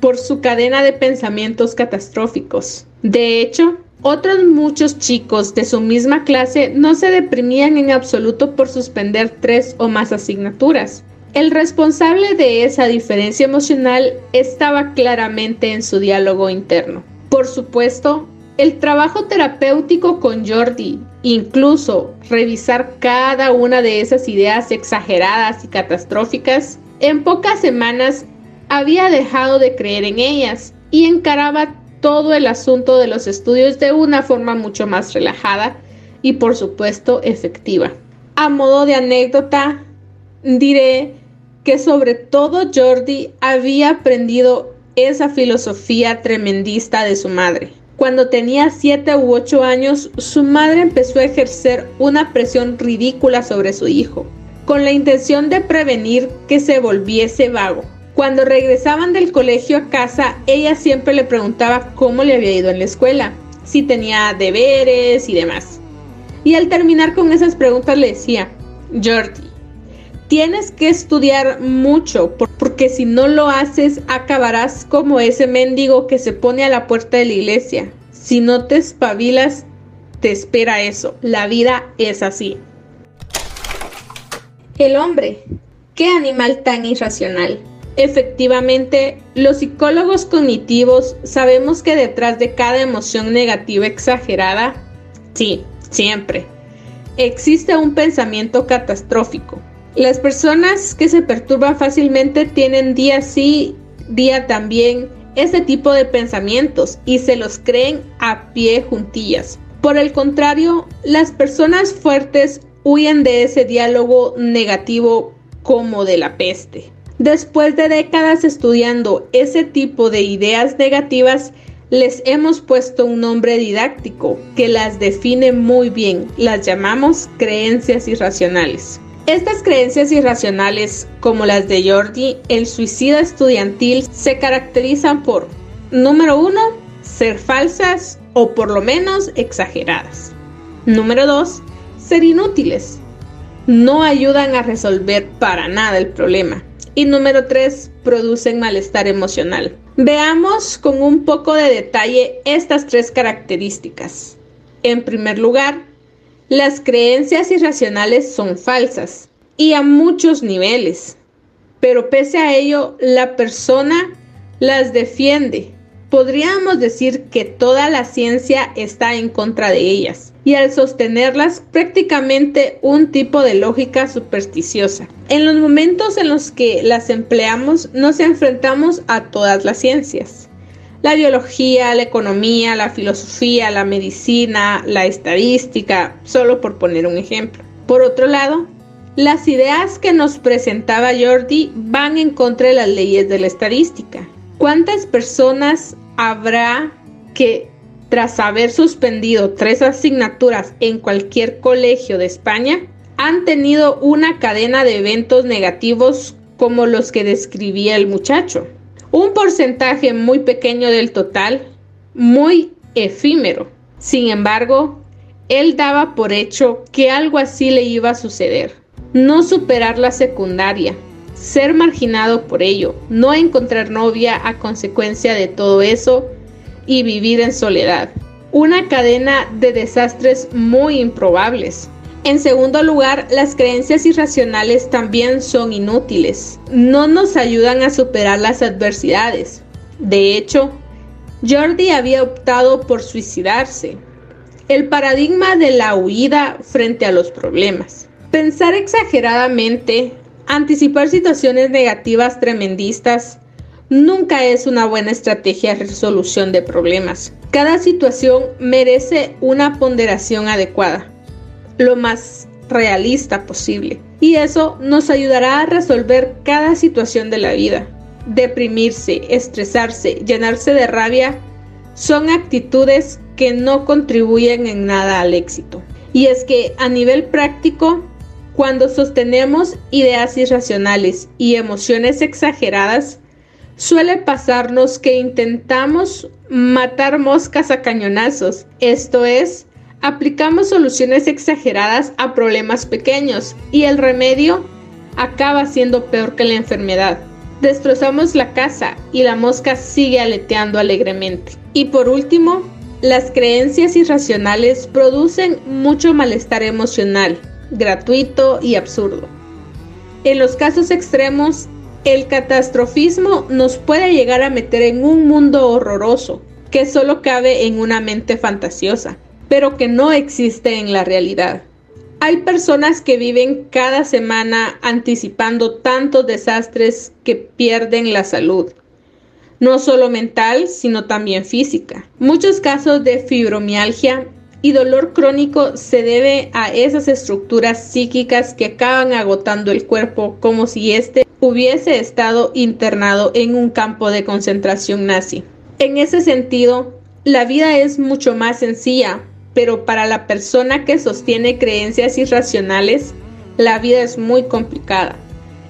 por su cadena de pensamientos catastróficos. De hecho, otros muchos chicos de su misma clase no se deprimían en absoluto por suspender tres o más asignaturas. El responsable de esa diferencia emocional estaba claramente en su diálogo interno. Por supuesto, el trabajo terapéutico con Jordi, incluso revisar cada una de esas ideas exageradas y catastróficas, en pocas semanas había dejado de creer en ellas y encaraba todo el asunto de los estudios de una forma mucho más relajada y por supuesto efectiva. A modo de anécdota, diré que sobre todo Jordi había aprendido esa filosofía tremendista de su madre. Cuando tenía 7 u 8 años, su madre empezó a ejercer una presión ridícula sobre su hijo, con la intención de prevenir que se volviese vago. Cuando regresaban del colegio a casa, ella siempre le preguntaba cómo le había ido en la escuela, si tenía deberes y demás. Y al terminar con esas preguntas le decía, Jordi, tienes que estudiar mucho, porque si no lo haces acabarás como ese mendigo que se pone a la puerta de la iglesia. Si no te espabilas, te espera eso. La vida es así. El hombre, qué animal tan irracional. Efectivamente, los psicólogos cognitivos sabemos que detrás de cada emoción negativa exagerada, sí, siempre, existe un pensamiento catastrófico. Las personas que se perturban fácilmente tienen día sí, día también ese tipo de pensamientos y se los creen a pie juntillas. Por el contrario, las personas fuertes huyen de ese diálogo negativo como de la peste. Después de décadas estudiando ese tipo de ideas negativas, les hemos puesto un nombre didáctico que las define muy bien. Las llamamos creencias irracionales. Estas creencias irracionales, como las de Jordi, el suicida estudiantil, se caracterizan por, número uno, ser falsas o por lo menos exageradas. Número dos, ser inútiles. No ayudan a resolver para nada el problema. Y número 3, producen malestar emocional. Veamos con un poco de detalle estas tres características. En primer lugar, las creencias irracionales son falsas y a muchos niveles, pero pese a ello la persona las defiende podríamos decir que toda la ciencia está en contra de ellas y al sostenerlas prácticamente un tipo de lógica supersticiosa. En los momentos en los que las empleamos nos enfrentamos a todas las ciencias. La biología, la economía, la filosofía, la medicina, la estadística, solo por poner un ejemplo. Por otro lado, las ideas que nos presentaba Jordi van en contra de las leyes de la estadística. ¿Cuántas personas habrá que, tras haber suspendido tres asignaturas en cualquier colegio de España, han tenido una cadena de eventos negativos como los que describía el muchacho. Un porcentaje muy pequeño del total, muy efímero. Sin embargo, él daba por hecho que algo así le iba a suceder. No superar la secundaria, ser marginado por ello, no encontrar novia a consecuencia de todo eso y vivir en soledad. Una cadena de desastres muy improbables. En segundo lugar, las creencias irracionales también son inútiles. No nos ayudan a superar las adversidades. De hecho, Jordi había optado por suicidarse. El paradigma de la huida frente a los problemas. Pensar exageradamente Anticipar situaciones negativas tremendistas nunca es una buena estrategia de resolución de problemas. Cada situación merece una ponderación adecuada, lo más realista posible. Y eso nos ayudará a resolver cada situación de la vida. Deprimirse, estresarse, llenarse de rabia son actitudes que no contribuyen en nada al éxito. Y es que a nivel práctico, cuando sostenemos ideas irracionales y emociones exageradas, Suele pasarnos que intentamos matar moscas a cañonazos, esto es, aplicamos soluciones exageradas a problemas pequeños y el remedio acaba siendo peor que la enfermedad. Destrozamos la casa y la mosca sigue aleteando alegremente. Y por último, las creencias irracionales producen mucho malestar emocional, gratuito y absurdo. En los casos extremos, el catastrofismo nos puede llegar a meter en un mundo horroroso que solo cabe en una mente fantasiosa, pero que no existe en la realidad. Hay personas que viven cada semana anticipando tantos desastres que pierden la salud, no solo mental, sino también física. Muchos casos de fibromialgia y dolor crónico se debe a esas estructuras psíquicas que acaban agotando el cuerpo como si éste hubiese estado internado en un campo de concentración nazi. En ese sentido, la vida es mucho más sencilla, pero para la persona que sostiene creencias irracionales, la vida es muy complicada,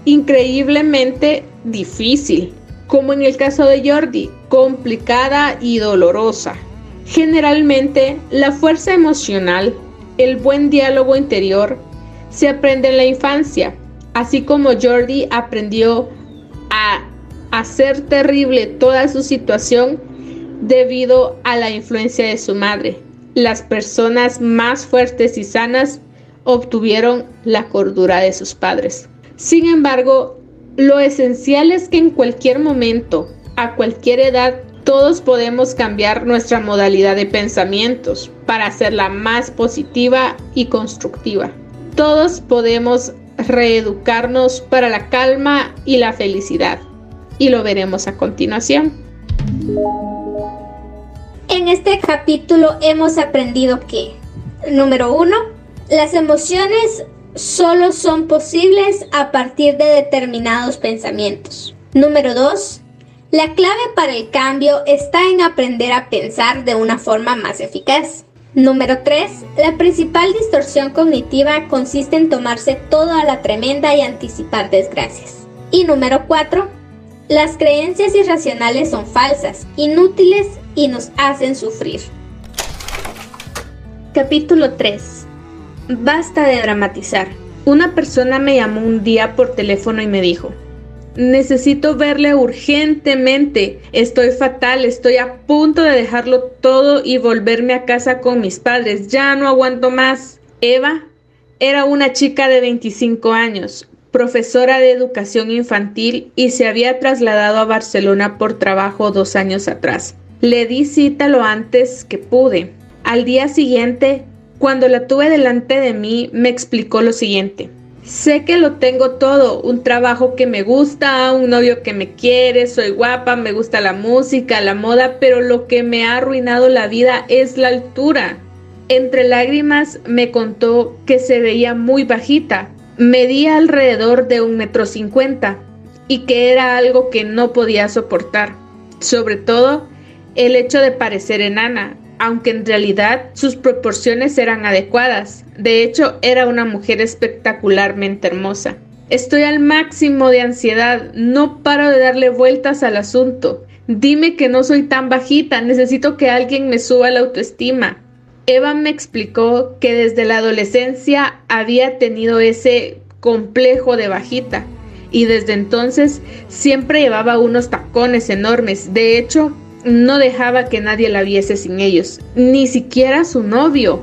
increíblemente difícil, como en el caso de Jordi, complicada y dolorosa. Generalmente, la fuerza emocional, el buen diálogo interior, se aprende en la infancia, así como Jordi aprendió a hacer terrible toda su situación debido a la influencia de su madre las personas más fuertes y sanas obtuvieron la cordura de sus padres. Sin embargo, lo esencial es que en cualquier momento, a cualquier edad, todos podemos cambiar nuestra modalidad de pensamientos para hacerla más positiva y constructiva. Todos podemos reeducarnos para la calma y la felicidad. Y lo veremos a continuación. En este capítulo hemos aprendido que, número uno, las emociones solo son posibles a partir de determinados pensamientos. Número dos, la clave para el cambio está en aprender a pensar de una forma más eficaz. Número 3. La principal distorsión cognitiva consiste en tomarse toda la tremenda y anticipar desgracias. Y número 4. Las creencias irracionales son falsas, inútiles y nos hacen sufrir. Capítulo 3. Basta de dramatizar. Una persona me llamó un día por teléfono y me dijo, necesito verle urgentemente, estoy fatal, estoy a punto de dejarlo todo y volverme a casa con mis padres, ya no aguanto más. Eva era una chica de 25 años, profesora de educación infantil y se había trasladado a Barcelona por trabajo dos años atrás. Le di cita lo antes que pude. Al día siguiente, cuando la tuve delante de mí, me explicó lo siguiente. Sé que lo tengo todo, un trabajo que me gusta, un novio que me quiere, soy guapa, me gusta la música, la moda, pero lo que me ha arruinado la vida es la altura. Entre lágrimas me contó que se veía muy bajita, medía alrededor de un metro cincuenta y que era algo que no podía soportar. Sobre todo, el hecho de parecer enana, aunque en realidad sus proporciones eran adecuadas. De hecho, era una mujer espectacularmente hermosa. Estoy al máximo de ansiedad, no paro de darle vueltas al asunto. Dime que no soy tan bajita, necesito que alguien me suba la autoestima. Eva me explicó que desde la adolescencia había tenido ese complejo de bajita y desde entonces siempre llevaba unos tacones enormes. De hecho, no dejaba que nadie la viese sin ellos, ni siquiera su novio.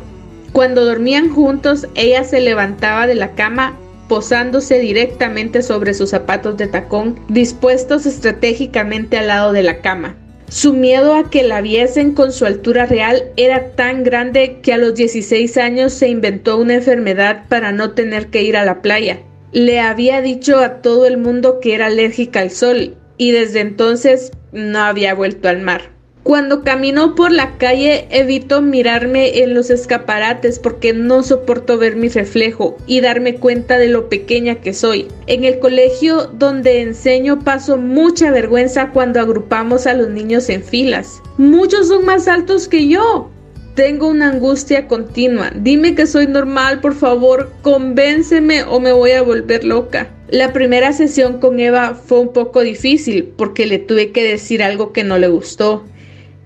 Cuando dormían juntos, ella se levantaba de la cama posándose directamente sobre sus zapatos de tacón, dispuestos estratégicamente al lado de la cama. Su miedo a que la viesen con su altura real era tan grande que a los 16 años se inventó una enfermedad para no tener que ir a la playa. Le había dicho a todo el mundo que era alérgica al sol y desde entonces no había vuelto al mar. Cuando caminó por la calle evito mirarme en los escaparates porque no soporto ver mi reflejo y darme cuenta de lo pequeña que soy. En el colegio donde enseño paso mucha vergüenza cuando agrupamos a los niños en filas. Muchos son más altos que yo. Tengo una angustia continua. Dime que soy normal, por favor. Convénceme o me voy a volver loca. La primera sesión con Eva fue un poco difícil porque le tuve que decir algo que no le gustó.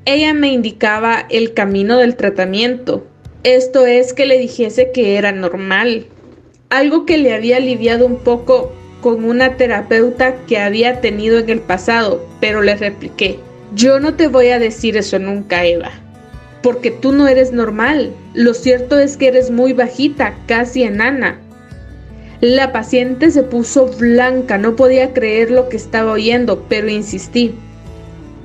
Ella me indicaba el camino del tratamiento. Esto es que le dijese que era normal. Algo que le había aliviado un poco con una terapeuta que había tenido en el pasado, pero le repliqué, yo no te voy a decir eso nunca, Eva, porque tú no eres normal. Lo cierto es que eres muy bajita, casi enana. La paciente se puso blanca, no podía creer lo que estaba oyendo, pero insistí.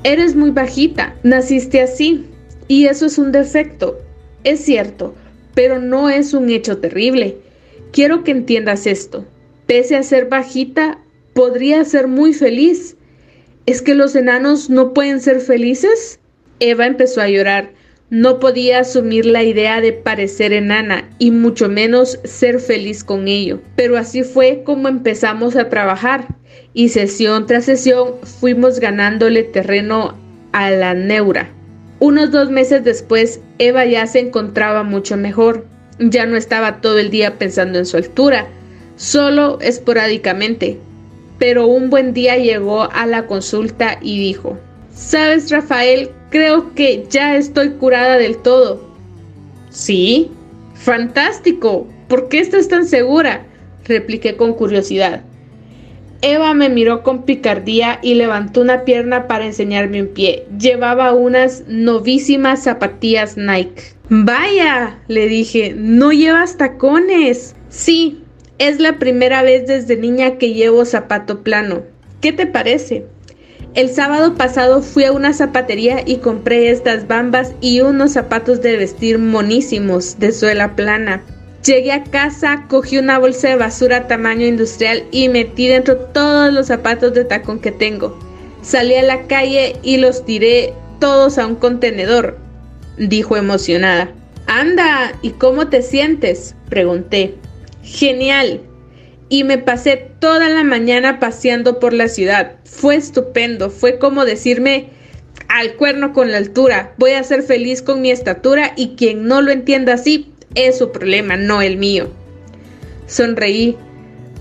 Eres muy bajita, naciste así, y eso es un defecto. Es cierto, pero no es un hecho terrible. Quiero que entiendas esto pese a ser bajita, podría ser muy feliz. ¿Es que los enanos no pueden ser felices? Eva empezó a llorar. No podía asumir la idea de parecer enana y mucho menos ser feliz con ello. Pero así fue como empezamos a trabajar y sesión tras sesión fuimos ganándole terreno a la neura. Unos dos meses después, Eva ya se encontraba mucho mejor. Ya no estaba todo el día pensando en su altura, solo esporádicamente, pero un buen día llegó a la consulta y dijo, Sabes, Rafael, creo que ya estoy curada del todo. Sí, fantástico. ¿Por qué estás tan segura? repliqué con curiosidad. Eva me miró con picardía y levantó una pierna para enseñarme un pie. Llevaba unas novísimas zapatillas Nike. Vaya, le dije, no llevas tacones. Sí, es la primera vez desde niña que llevo zapato plano. ¿Qué te parece? El sábado pasado fui a una zapatería y compré estas bambas y unos zapatos de vestir monísimos de suela plana. Llegué a casa, cogí una bolsa de basura tamaño industrial y metí dentro todos los zapatos de tacón que tengo. Salí a la calle y los tiré todos a un contenedor, dijo emocionada. Anda, ¿y cómo te sientes? pregunté. Genial. Y me pasé toda la mañana paseando por la ciudad. Fue estupendo. Fue como decirme al cuerno con la altura. Voy a ser feliz con mi estatura y quien no lo entienda así es su problema, no el mío. Sonreí.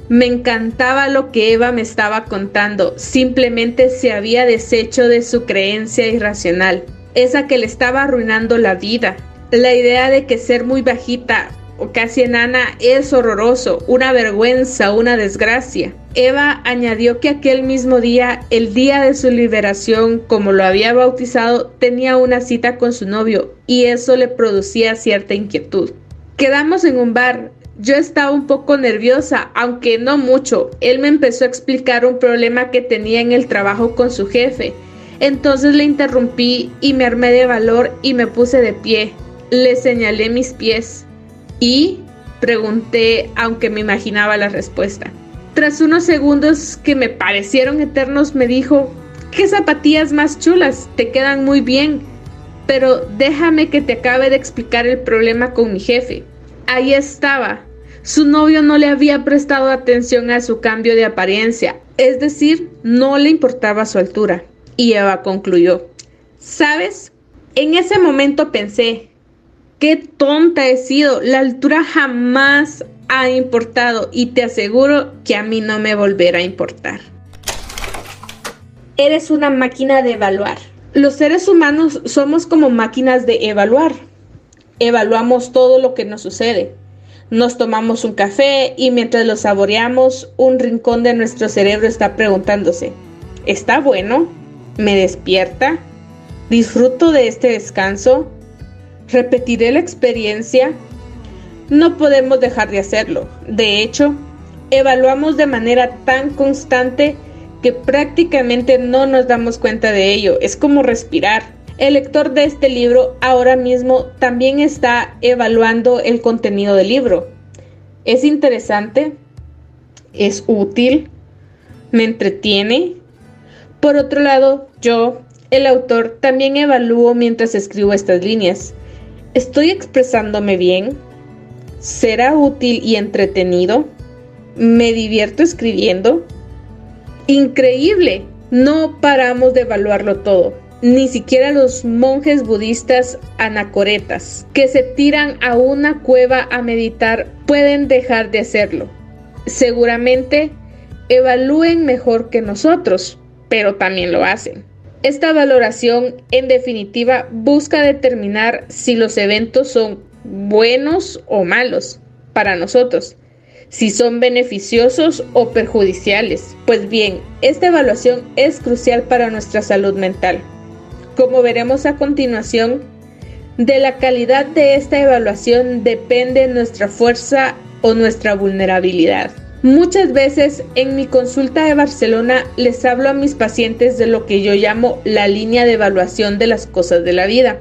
Me encantaba lo que Eva me estaba contando. Simplemente se había deshecho de su creencia irracional, esa que le estaba arruinando la vida. La idea de que ser muy bajita casi enana es horroroso, una vergüenza, una desgracia. Eva añadió que aquel mismo día, el día de su liberación, como lo había bautizado, tenía una cita con su novio y eso le producía cierta inquietud. Quedamos en un bar. Yo estaba un poco nerviosa, aunque no mucho. Él me empezó a explicar un problema que tenía en el trabajo con su jefe. Entonces le interrumpí y me armé de valor y me puse de pie. Le señalé mis pies y pregunté aunque me imaginaba la respuesta. Tras unos segundos que me parecieron eternos me dijo, ¿qué zapatillas más chulas? Te quedan muy bien. Pero déjame que te acabe de explicar el problema con mi jefe. Ahí estaba. Su novio no le había prestado atención a su cambio de apariencia, es decir, no le importaba su altura. Y Eva concluyó, ¿sabes? En ese momento pensé, Qué tonta he sido. La altura jamás ha importado y te aseguro que a mí no me volverá a importar. Eres una máquina de evaluar. Los seres humanos somos como máquinas de evaluar. Evaluamos todo lo que nos sucede. Nos tomamos un café y mientras lo saboreamos, un rincón de nuestro cerebro está preguntándose, ¿está bueno? ¿Me despierta? ¿Disfruto de este descanso? ¿Repetiré la experiencia? No podemos dejar de hacerlo. De hecho, evaluamos de manera tan constante que prácticamente no nos damos cuenta de ello. Es como respirar. El lector de este libro ahora mismo también está evaluando el contenido del libro. ¿Es interesante? ¿Es útil? ¿Me entretiene? Por otro lado, yo, el autor, también evalúo mientras escribo estas líneas. ¿Estoy expresándome bien? ¿Será útil y entretenido? ¿Me divierto escribiendo? Increíble, no paramos de evaluarlo todo. ni siquiera los monjes budistas anacoretas, que se tiran a una cueva a meditar, pueden dejar de hacerlo. Seguramente evalúen mejor que nosotros, pero también lo hacen. Esta valoración, en definitiva, busca determinar si los eventos son buenos o malos para nosotros, si son beneficiosos o perjudiciales. Pues bien, esta evaluación es crucial para nuestra salud mental. Como veremos a continuación, de la calidad de esta evaluación depende nuestra fuerza o nuestra vulnerabilidad. Muchas veces en mi consulta de Barcelona les hablo a mis pacientes de lo que yo llamo la línea de evaluación de las cosas de la vida.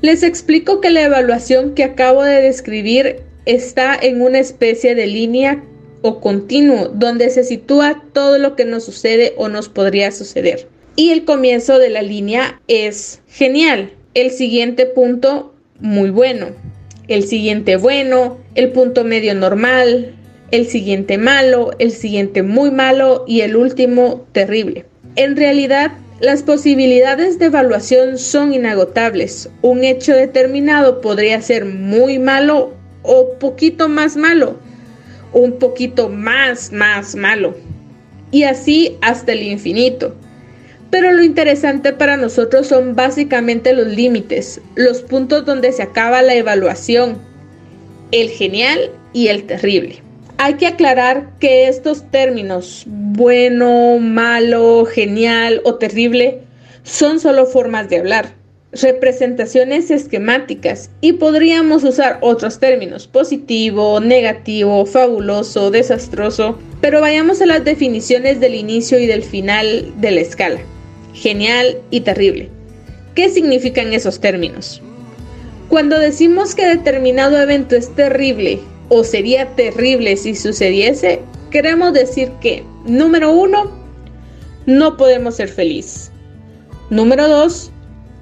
Les explico que la evaluación que acabo de describir está en una especie de línea o continuo donde se sitúa todo lo que nos sucede o nos podría suceder. Y el comienzo de la línea es genial. El siguiente punto, muy bueno. El siguiente bueno. El punto medio normal. El siguiente malo. El siguiente muy malo. Y el último terrible. En realidad, las posibilidades de evaluación son inagotables. Un hecho determinado podría ser muy malo o poquito más malo. Un poquito más, más malo. Y así hasta el infinito. Pero lo interesante para nosotros son básicamente los límites, los puntos donde se acaba la evaluación, el genial y el terrible. Hay que aclarar que estos términos, bueno, malo, genial o terrible, son solo formas de hablar, representaciones esquemáticas y podríamos usar otros términos, positivo, negativo, fabuloso, desastroso, pero vayamos a las definiciones del inicio y del final de la escala genial y terrible. ¿Qué significan esos términos? Cuando decimos que determinado evento es terrible o sería terrible si sucediese, queremos decir que, número uno, no podemos ser feliz. Número dos,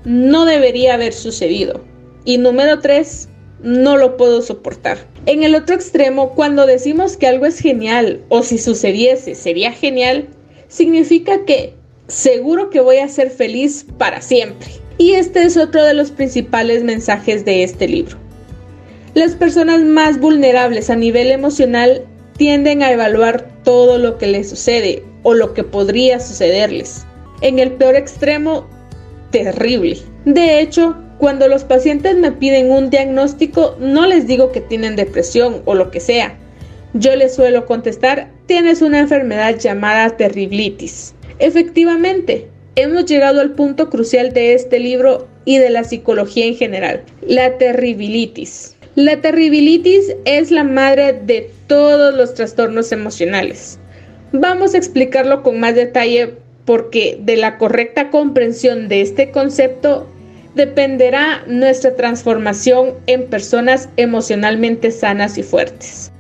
no debería haber sucedido. Y número tres, no lo puedo soportar. En el otro extremo, cuando decimos que algo es genial o si sucediese sería genial, significa que seguro que voy a ser feliz para siempre. Y este es otro de los principales mensajes de este libro. Las personas más vulnerables a nivel emocional tienden a evaluar todo lo que les sucede o lo que podría sucederles. En el peor extremo, terrible. De hecho, cuando los pacientes me piden un diagnóstico, no les digo que tienen depresión o lo que sea. Yo les suelo contestar, tienes una enfermedad llamada terriblitis. Efectivamente, hemos llegado al punto crucial de este libro y de la psicología en general, la terribilitis. La terribilitis es la madre de todos los trastornos emocionales. Vamos a explicarlo con más detalle porque de la correcta comprensión de este concepto dependerá nuestra transformación en personas emocionalmente sanas y fuertes.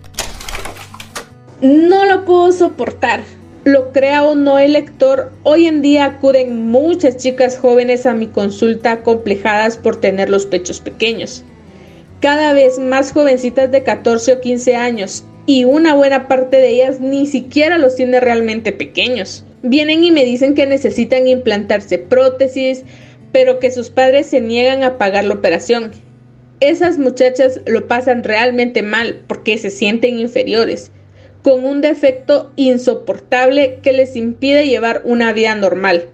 No lo puedo soportar, lo crea o no el lector, hoy en día acuden muchas chicas jóvenes a mi consulta complejadas por tener los pechos pequeños. Cada vez más jovencitas de 14 o 15 años y una buena parte de ellas ni siquiera los tiene realmente pequeños. Vienen y me dicen que necesitan implantarse prótesis, pero que sus padres se niegan a pagar la operación. Esas muchachas lo pasan realmente mal porque se sienten inferiores con un defecto insoportable que les impide llevar una vida normal.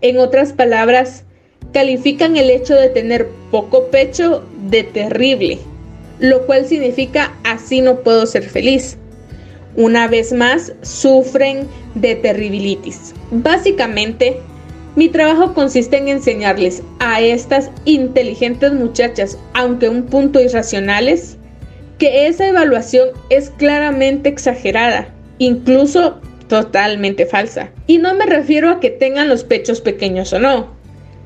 En otras palabras, califican el hecho de tener poco pecho de terrible, lo cual significa así no puedo ser feliz. Una vez más, sufren de terribilitis. Básicamente, mi trabajo consiste en enseñarles a estas inteligentes muchachas, aunque un punto irracionales, que esa evaluación es claramente exagerada, incluso totalmente falsa. Y no me refiero a que tengan los pechos pequeños o no.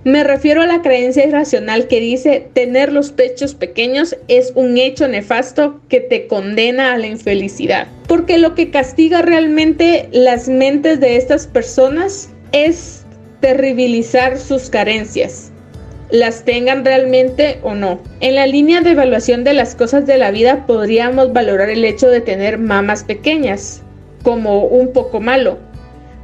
Me refiero a la creencia irracional que dice tener los pechos pequeños es un hecho nefasto que te condena a la infelicidad. Porque lo que castiga realmente las mentes de estas personas es terribilizar sus carencias, las tengan realmente o no. En la línea de evaluación de las cosas de la vida podríamos valorar el hecho de tener mamas pequeñas como un poco malo,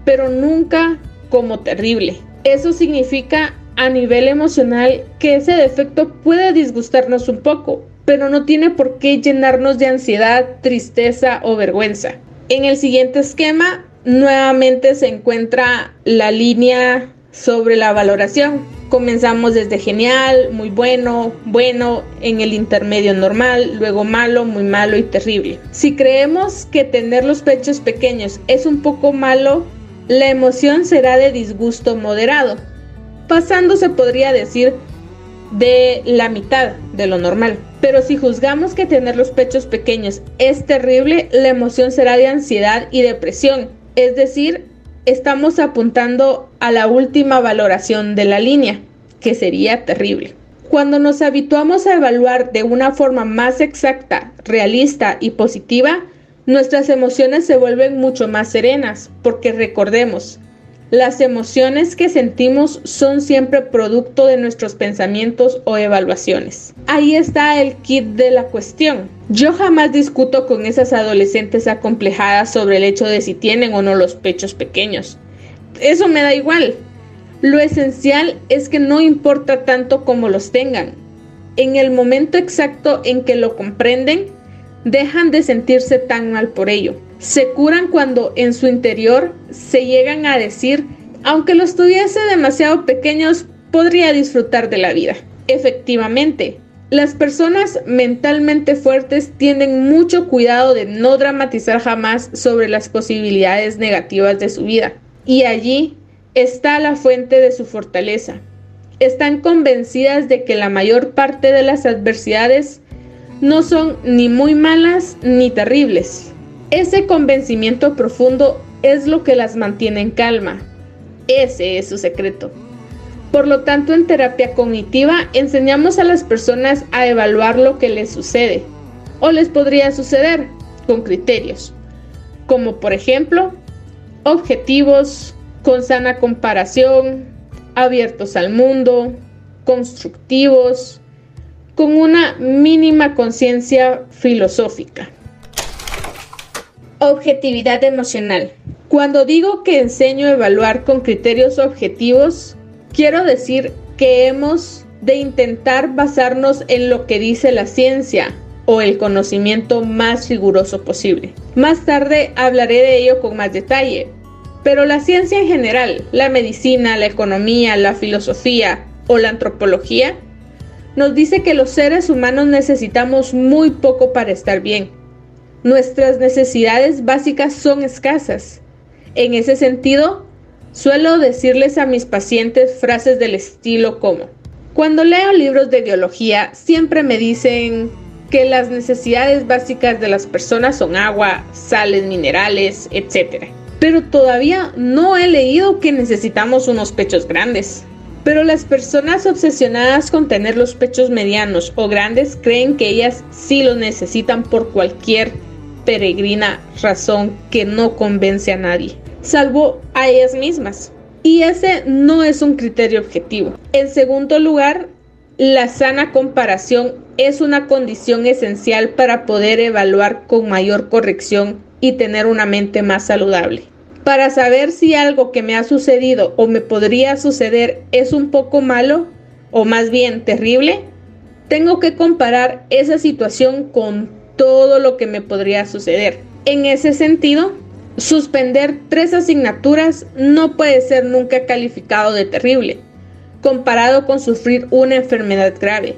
pero nunca como terrible. Eso significa a nivel emocional que ese defecto puede disgustarnos un poco, pero no tiene por qué llenarnos de ansiedad, tristeza o vergüenza. En el siguiente esquema, nuevamente se encuentra la línea sobre la valoración. Comenzamos desde genial, muy bueno, bueno, en el intermedio normal, luego malo, muy malo y terrible. Si creemos que tener los pechos pequeños es un poco malo, la emoción será de disgusto moderado, pasando se podría decir de la mitad de lo normal. Pero si juzgamos que tener los pechos pequeños es terrible, la emoción será de ansiedad y depresión, es decir, estamos apuntando a la última valoración de la línea, que sería terrible. Cuando nos habituamos a evaluar de una forma más exacta, realista y positiva, nuestras emociones se vuelven mucho más serenas, porque recordemos, las emociones que sentimos son siempre producto de nuestros pensamientos o evaluaciones. Ahí está el kit de la cuestión. Yo jamás discuto con esas adolescentes acomplejadas sobre el hecho de si tienen o no los pechos pequeños. Eso me da igual. Lo esencial es que no importa tanto como los tengan. En el momento exacto en que lo comprenden, dejan de sentirse tan mal por ello se curan cuando en su interior se llegan a decir, aunque los tuviese demasiado pequeños, podría disfrutar de la vida. Efectivamente, las personas mentalmente fuertes tienen mucho cuidado de no dramatizar jamás sobre las posibilidades negativas de su vida. Y allí está la fuente de su fortaleza. Están convencidas de que la mayor parte de las adversidades no son ni muy malas ni terribles, ese convencimiento profundo es lo que las mantiene en calma. Ese es su secreto. Por lo tanto, en terapia cognitiva enseñamos a las personas a evaluar lo que les sucede o les podría suceder con criterios, como por ejemplo, objetivos, con sana comparación, abiertos al mundo, constructivos, con una mínima conciencia filosófica. Objetividad emocional. Cuando digo que enseño a evaluar con criterios objetivos, quiero decir que hemos de intentar basarnos en lo que dice la ciencia o el conocimiento más riguroso posible. Más tarde hablaré de ello con más detalle, pero la ciencia en general, la medicina, la economía, la filosofía o la antropología, nos dice que los seres humanos necesitamos muy poco para estar bien Nuestras necesidades básicas son escasas. En ese sentido, suelo decirles a mis pacientes frases del estilo como, cuando leo libros de biología, siempre me dicen que las necesidades básicas de las personas son agua, sales, minerales, etc. Pero todavía no he leído que necesitamos unos pechos grandes. Pero las personas obsesionadas con tener los pechos medianos o grandes creen que ellas sí los necesitan por cualquier peregrina razón que no convence a nadie, salvo a ellas mismas. Y ese no es un criterio objetivo. En segundo lugar, la sana comparación es una condición esencial para poder evaluar con mayor corrección y tener una mente más saludable. Para saber si algo que me ha sucedido o me podría suceder es un poco malo o más bien terrible, tengo que comparar esa situación con todo lo que me podría suceder. En ese sentido, suspender tres asignaturas no puede ser nunca calificado de terrible, comparado con sufrir una enfermedad grave,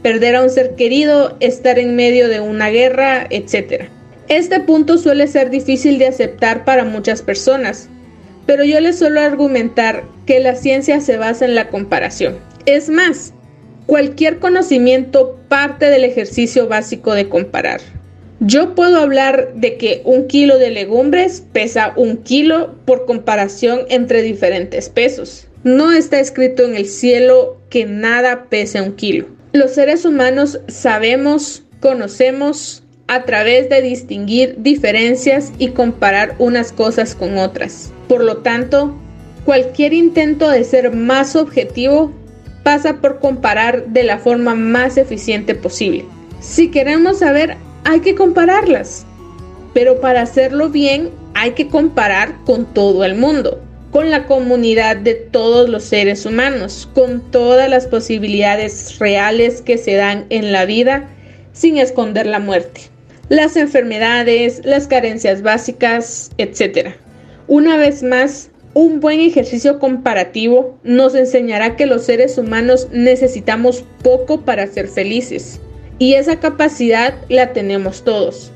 perder a un ser querido, estar en medio de una guerra, etc. Este punto suele ser difícil de aceptar para muchas personas, pero yo les suelo argumentar que la ciencia se basa en la comparación. Es más, Cualquier conocimiento parte del ejercicio básico de comparar. Yo puedo hablar de que un kilo de legumbres pesa un kilo por comparación entre diferentes pesos. No está escrito en el cielo que nada pese un kilo. Los seres humanos sabemos, conocemos a través de distinguir diferencias y comparar unas cosas con otras. Por lo tanto, cualquier intento de ser más objetivo pasa por comparar de la forma más eficiente posible. Si queremos saber, hay que compararlas. Pero para hacerlo bien, hay que comparar con todo el mundo, con la comunidad de todos los seres humanos, con todas las posibilidades reales que se dan en la vida sin esconder la muerte, las enfermedades, las carencias básicas, etc. Una vez más, un buen ejercicio comparativo nos enseñará que los seres humanos necesitamos poco para ser felices y esa capacidad la tenemos todos.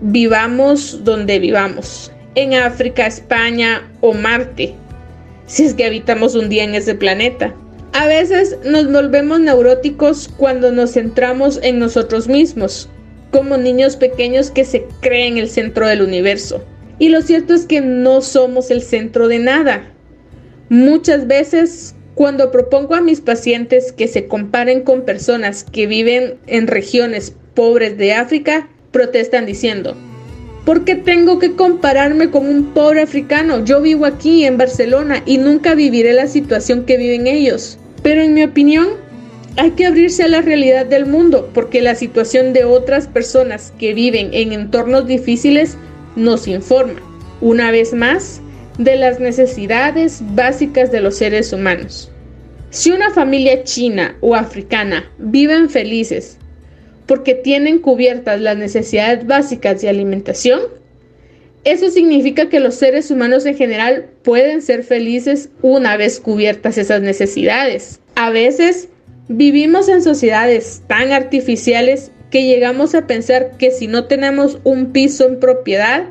Vivamos donde vivamos, en África, España o Marte, si es que habitamos un día en ese planeta. A veces nos volvemos neuróticos cuando nos centramos en nosotros mismos, como niños pequeños que se creen el centro del universo. Y lo cierto es que no somos el centro de nada. Muchas veces cuando propongo a mis pacientes que se comparen con personas que viven en regiones pobres de África, protestan diciendo, ¿Por qué tengo que compararme con un pobre africano? Yo vivo aquí en Barcelona y nunca viviré la situación que viven ellos. Pero en mi opinión, hay que abrirse a la realidad del mundo porque la situación de otras personas que viven en entornos difíciles nos informa, una vez más, de las necesidades básicas de los seres humanos. Si una familia china o africana viven felices porque tienen cubiertas las necesidades básicas de alimentación, eso significa que los seres humanos en general pueden ser felices una vez cubiertas esas necesidades. A veces vivimos en sociedades tan artificiales que llegamos a pensar que si no tenemos un piso en propiedad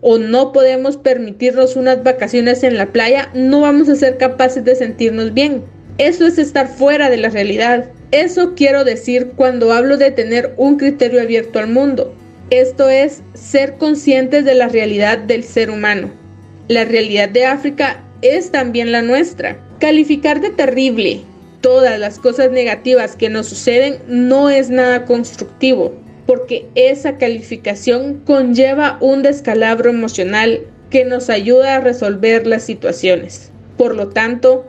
o no podemos permitirnos unas vacaciones en la playa, no vamos a ser capaces de sentirnos bien. Eso es estar fuera de la realidad. Eso quiero decir cuando hablo de tener un criterio abierto al mundo. Esto es ser conscientes de la realidad del ser humano. La realidad de África es también la nuestra. Calificar de terrible todas las cosas negativas que nos suceden no es nada constructivo, porque esa calificación conlleva un descalabro emocional que nos ayuda a resolver las situaciones. Por lo tanto,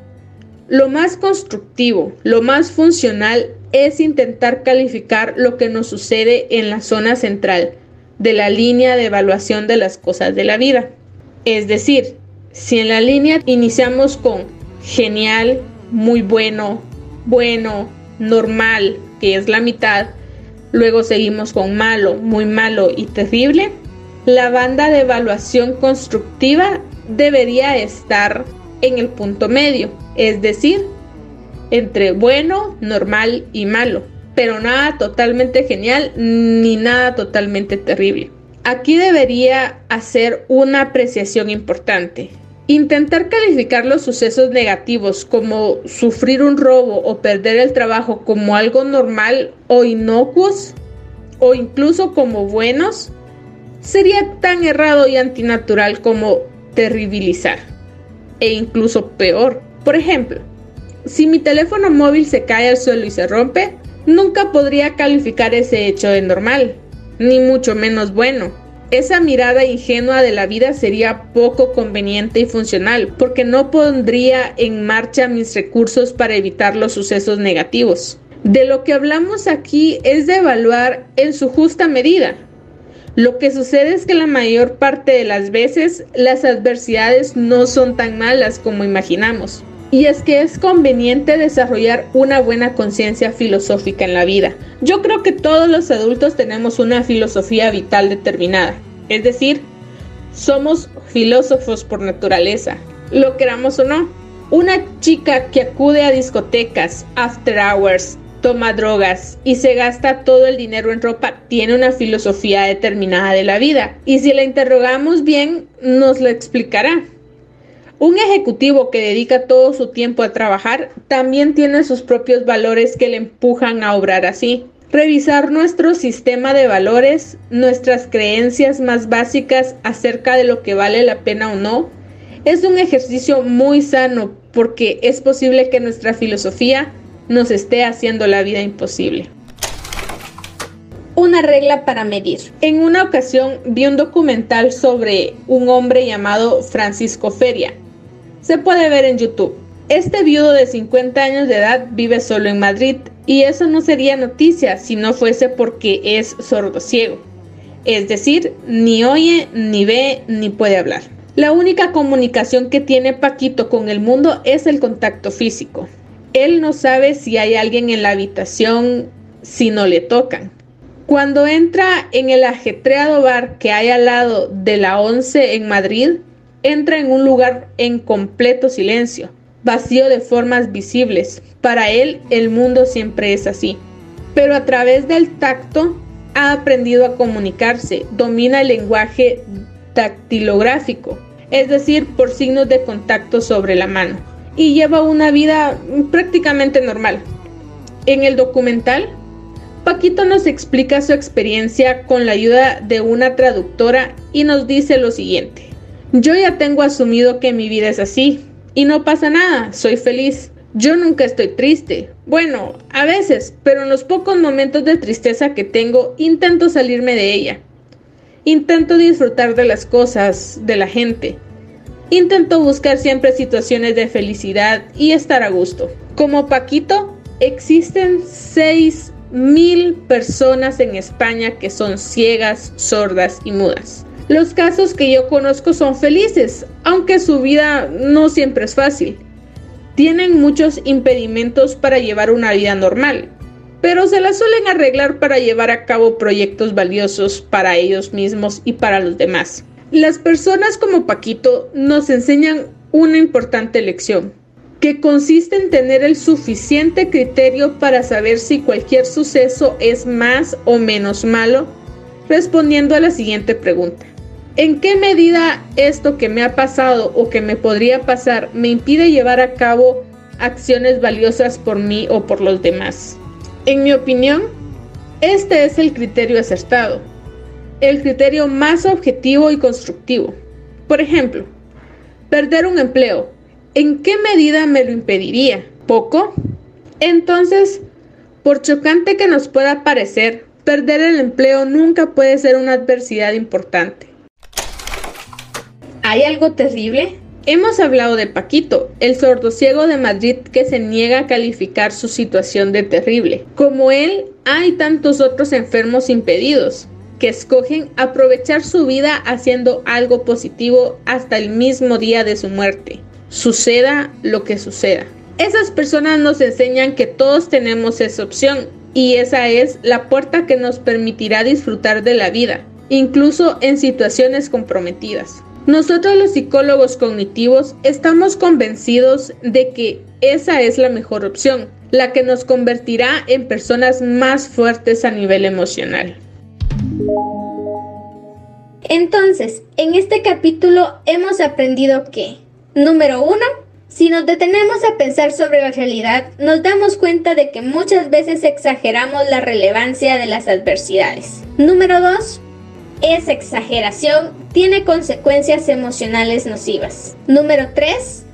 lo más constructivo, lo más funcional es intentar calificar lo que nos sucede en la zona central de la línea de evaluación de las cosas de la vida. Es decir, si en la línea iniciamos con genial, muy bueno, bueno, normal, que es la mitad, luego seguimos con malo, muy malo y terrible, la banda de evaluación constructiva debería estar en el punto medio, es decir, entre bueno, normal y malo, pero nada totalmente genial ni nada totalmente terrible. Aquí debería hacer una apreciación importante. Intentar calificar los sucesos negativos como sufrir un robo o perder el trabajo como algo normal o inocuos o incluso como buenos sería tan errado y antinatural como terribilizar e incluso peor. Por ejemplo, si mi teléfono móvil se cae al suelo y se rompe, nunca podría calificar ese hecho de normal, ni mucho menos bueno. Esa mirada ingenua de la vida sería poco conveniente y funcional, porque no pondría en marcha mis recursos para evitar los sucesos negativos. De lo que hablamos aquí es de evaluar en su justa medida, lo que sucede es que la mayor parte de las veces las adversidades no son tan malas como imaginamos. Y es que es conveniente desarrollar una buena conciencia filosófica en la vida. Yo creo que todos los adultos tenemos una filosofía vital determinada. Es decir, somos filósofos por naturaleza, lo queramos o no. Una chica que acude a discotecas, after hours, toma drogas y se gasta todo el dinero en ropa, tiene una filosofía determinada de la vida. Y si la interrogamos bien, nos lo explicará. Un ejecutivo que dedica todo su tiempo a trabajar también tiene sus propios valores que le empujan a obrar así. Revisar nuestro sistema de valores, nuestras creencias más básicas acerca de lo que vale la pena o no, es un ejercicio muy sano porque es posible que nuestra filosofía nos esté haciendo la vida imposible. Una regla para medir. En una ocasión vi un documental sobre un hombre llamado Francisco Feria. Se puede ver en YouTube. Este viudo de 50 años de edad vive solo en Madrid y eso no sería noticia si no fuese porque es sordo ciego. Es decir, ni oye, ni ve, ni puede hablar. La única comunicación que tiene Paquito con el mundo es el contacto físico. Él no sabe si hay alguien en la habitación si no le tocan. Cuando entra en el ajetreado bar que hay al lado de la 11 en Madrid, entra en un lugar en completo silencio, vacío de formas visibles. Para él el mundo siempre es así. Pero a través del tacto ha aprendido a comunicarse, domina el lenguaje dactilográfico es decir, por signos de contacto sobre la mano, y lleva una vida prácticamente normal. En el documental, Paquito nos explica su experiencia con la ayuda de una traductora y nos dice lo siguiente. Yo ya tengo asumido que mi vida es así, y no pasa nada, soy feliz. Yo nunca estoy triste. Bueno, a veces, pero en los pocos momentos de tristeza que tengo, intento salirme de ella. Intento disfrutar de las cosas, de la gente. Intento buscar siempre situaciones de felicidad y estar a gusto. Como Paquito, existen 6 mil personas en España que son ciegas, sordas y mudas. Los casos que yo conozco son felices, aunque su vida no siempre es fácil. Tienen muchos impedimentos para llevar una vida normal, pero se la suelen arreglar para llevar a cabo proyectos valiosos para ellos mismos y para los demás. Las personas como Paquito nos enseñan una importante lección, que consiste en tener el suficiente criterio para saber si cualquier suceso es más o menos malo, respondiendo a la siguiente pregunta. ¿En qué medida esto que me ha pasado o que me podría pasar me impide llevar a cabo acciones valiosas por mí o por los demás? En mi opinión, este es el criterio acertado, el criterio más objetivo y constructivo. Por ejemplo, perder un empleo. ¿En qué medida me lo impediría? ¿Poco? Entonces, por chocante que nos pueda parecer, perder el empleo nunca puede ser una adversidad importante. ¿Hay algo terrible? Hemos hablado de Paquito, el sordociego de Madrid que se niega a calificar su situación de terrible. Como él, hay tantos otros enfermos impedidos que escogen aprovechar su vida haciendo algo positivo hasta el mismo día de su muerte. Suceda lo que suceda. Esas personas nos enseñan que todos tenemos esa opción y esa es la puerta que nos permitirá disfrutar de la vida, incluso en situaciones comprometidas. Nosotros los psicólogos cognitivos estamos convencidos de que esa es la mejor opción, la que nos convertirá en personas más fuertes a nivel emocional. Entonces, en este capítulo hemos aprendido que, número uno, si nos detenemos a pensar sobre la realidad, nos damos cuenta de que muchas veces exageramos la relevancia de las adversidades. Número dos, esa exageración tiene consecuencias emocionales nocivas. Número 3.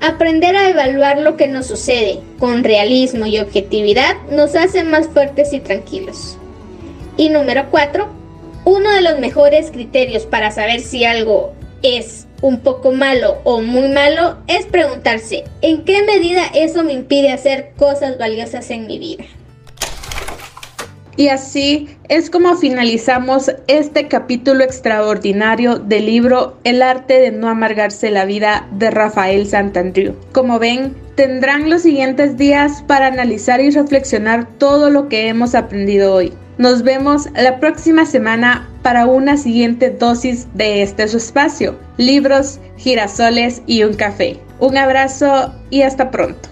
Aprender a evaluar lo que nos sucede con realismo y objetividad nos hace más fuertes y tranquilos. Y número 4. Uno de los mejores criterios para saber si algo es un poco malo o muy malo es preguntarse en qué medida eso me impide hacer cosas valiosas en mi vida. Y así es como finalizamos este capítulo extraordinario del libro El arte de no amargarse la vida de Rafael Santandreu. Como ven, tendrán los siguientes días para analizar y reflexionar todo lo que hemos aprendido hoy. Nos vemos la próxima semana para una siguiente dosis de este su espacio, libros, girasoles y un café. Un abrazo y hasta pronto.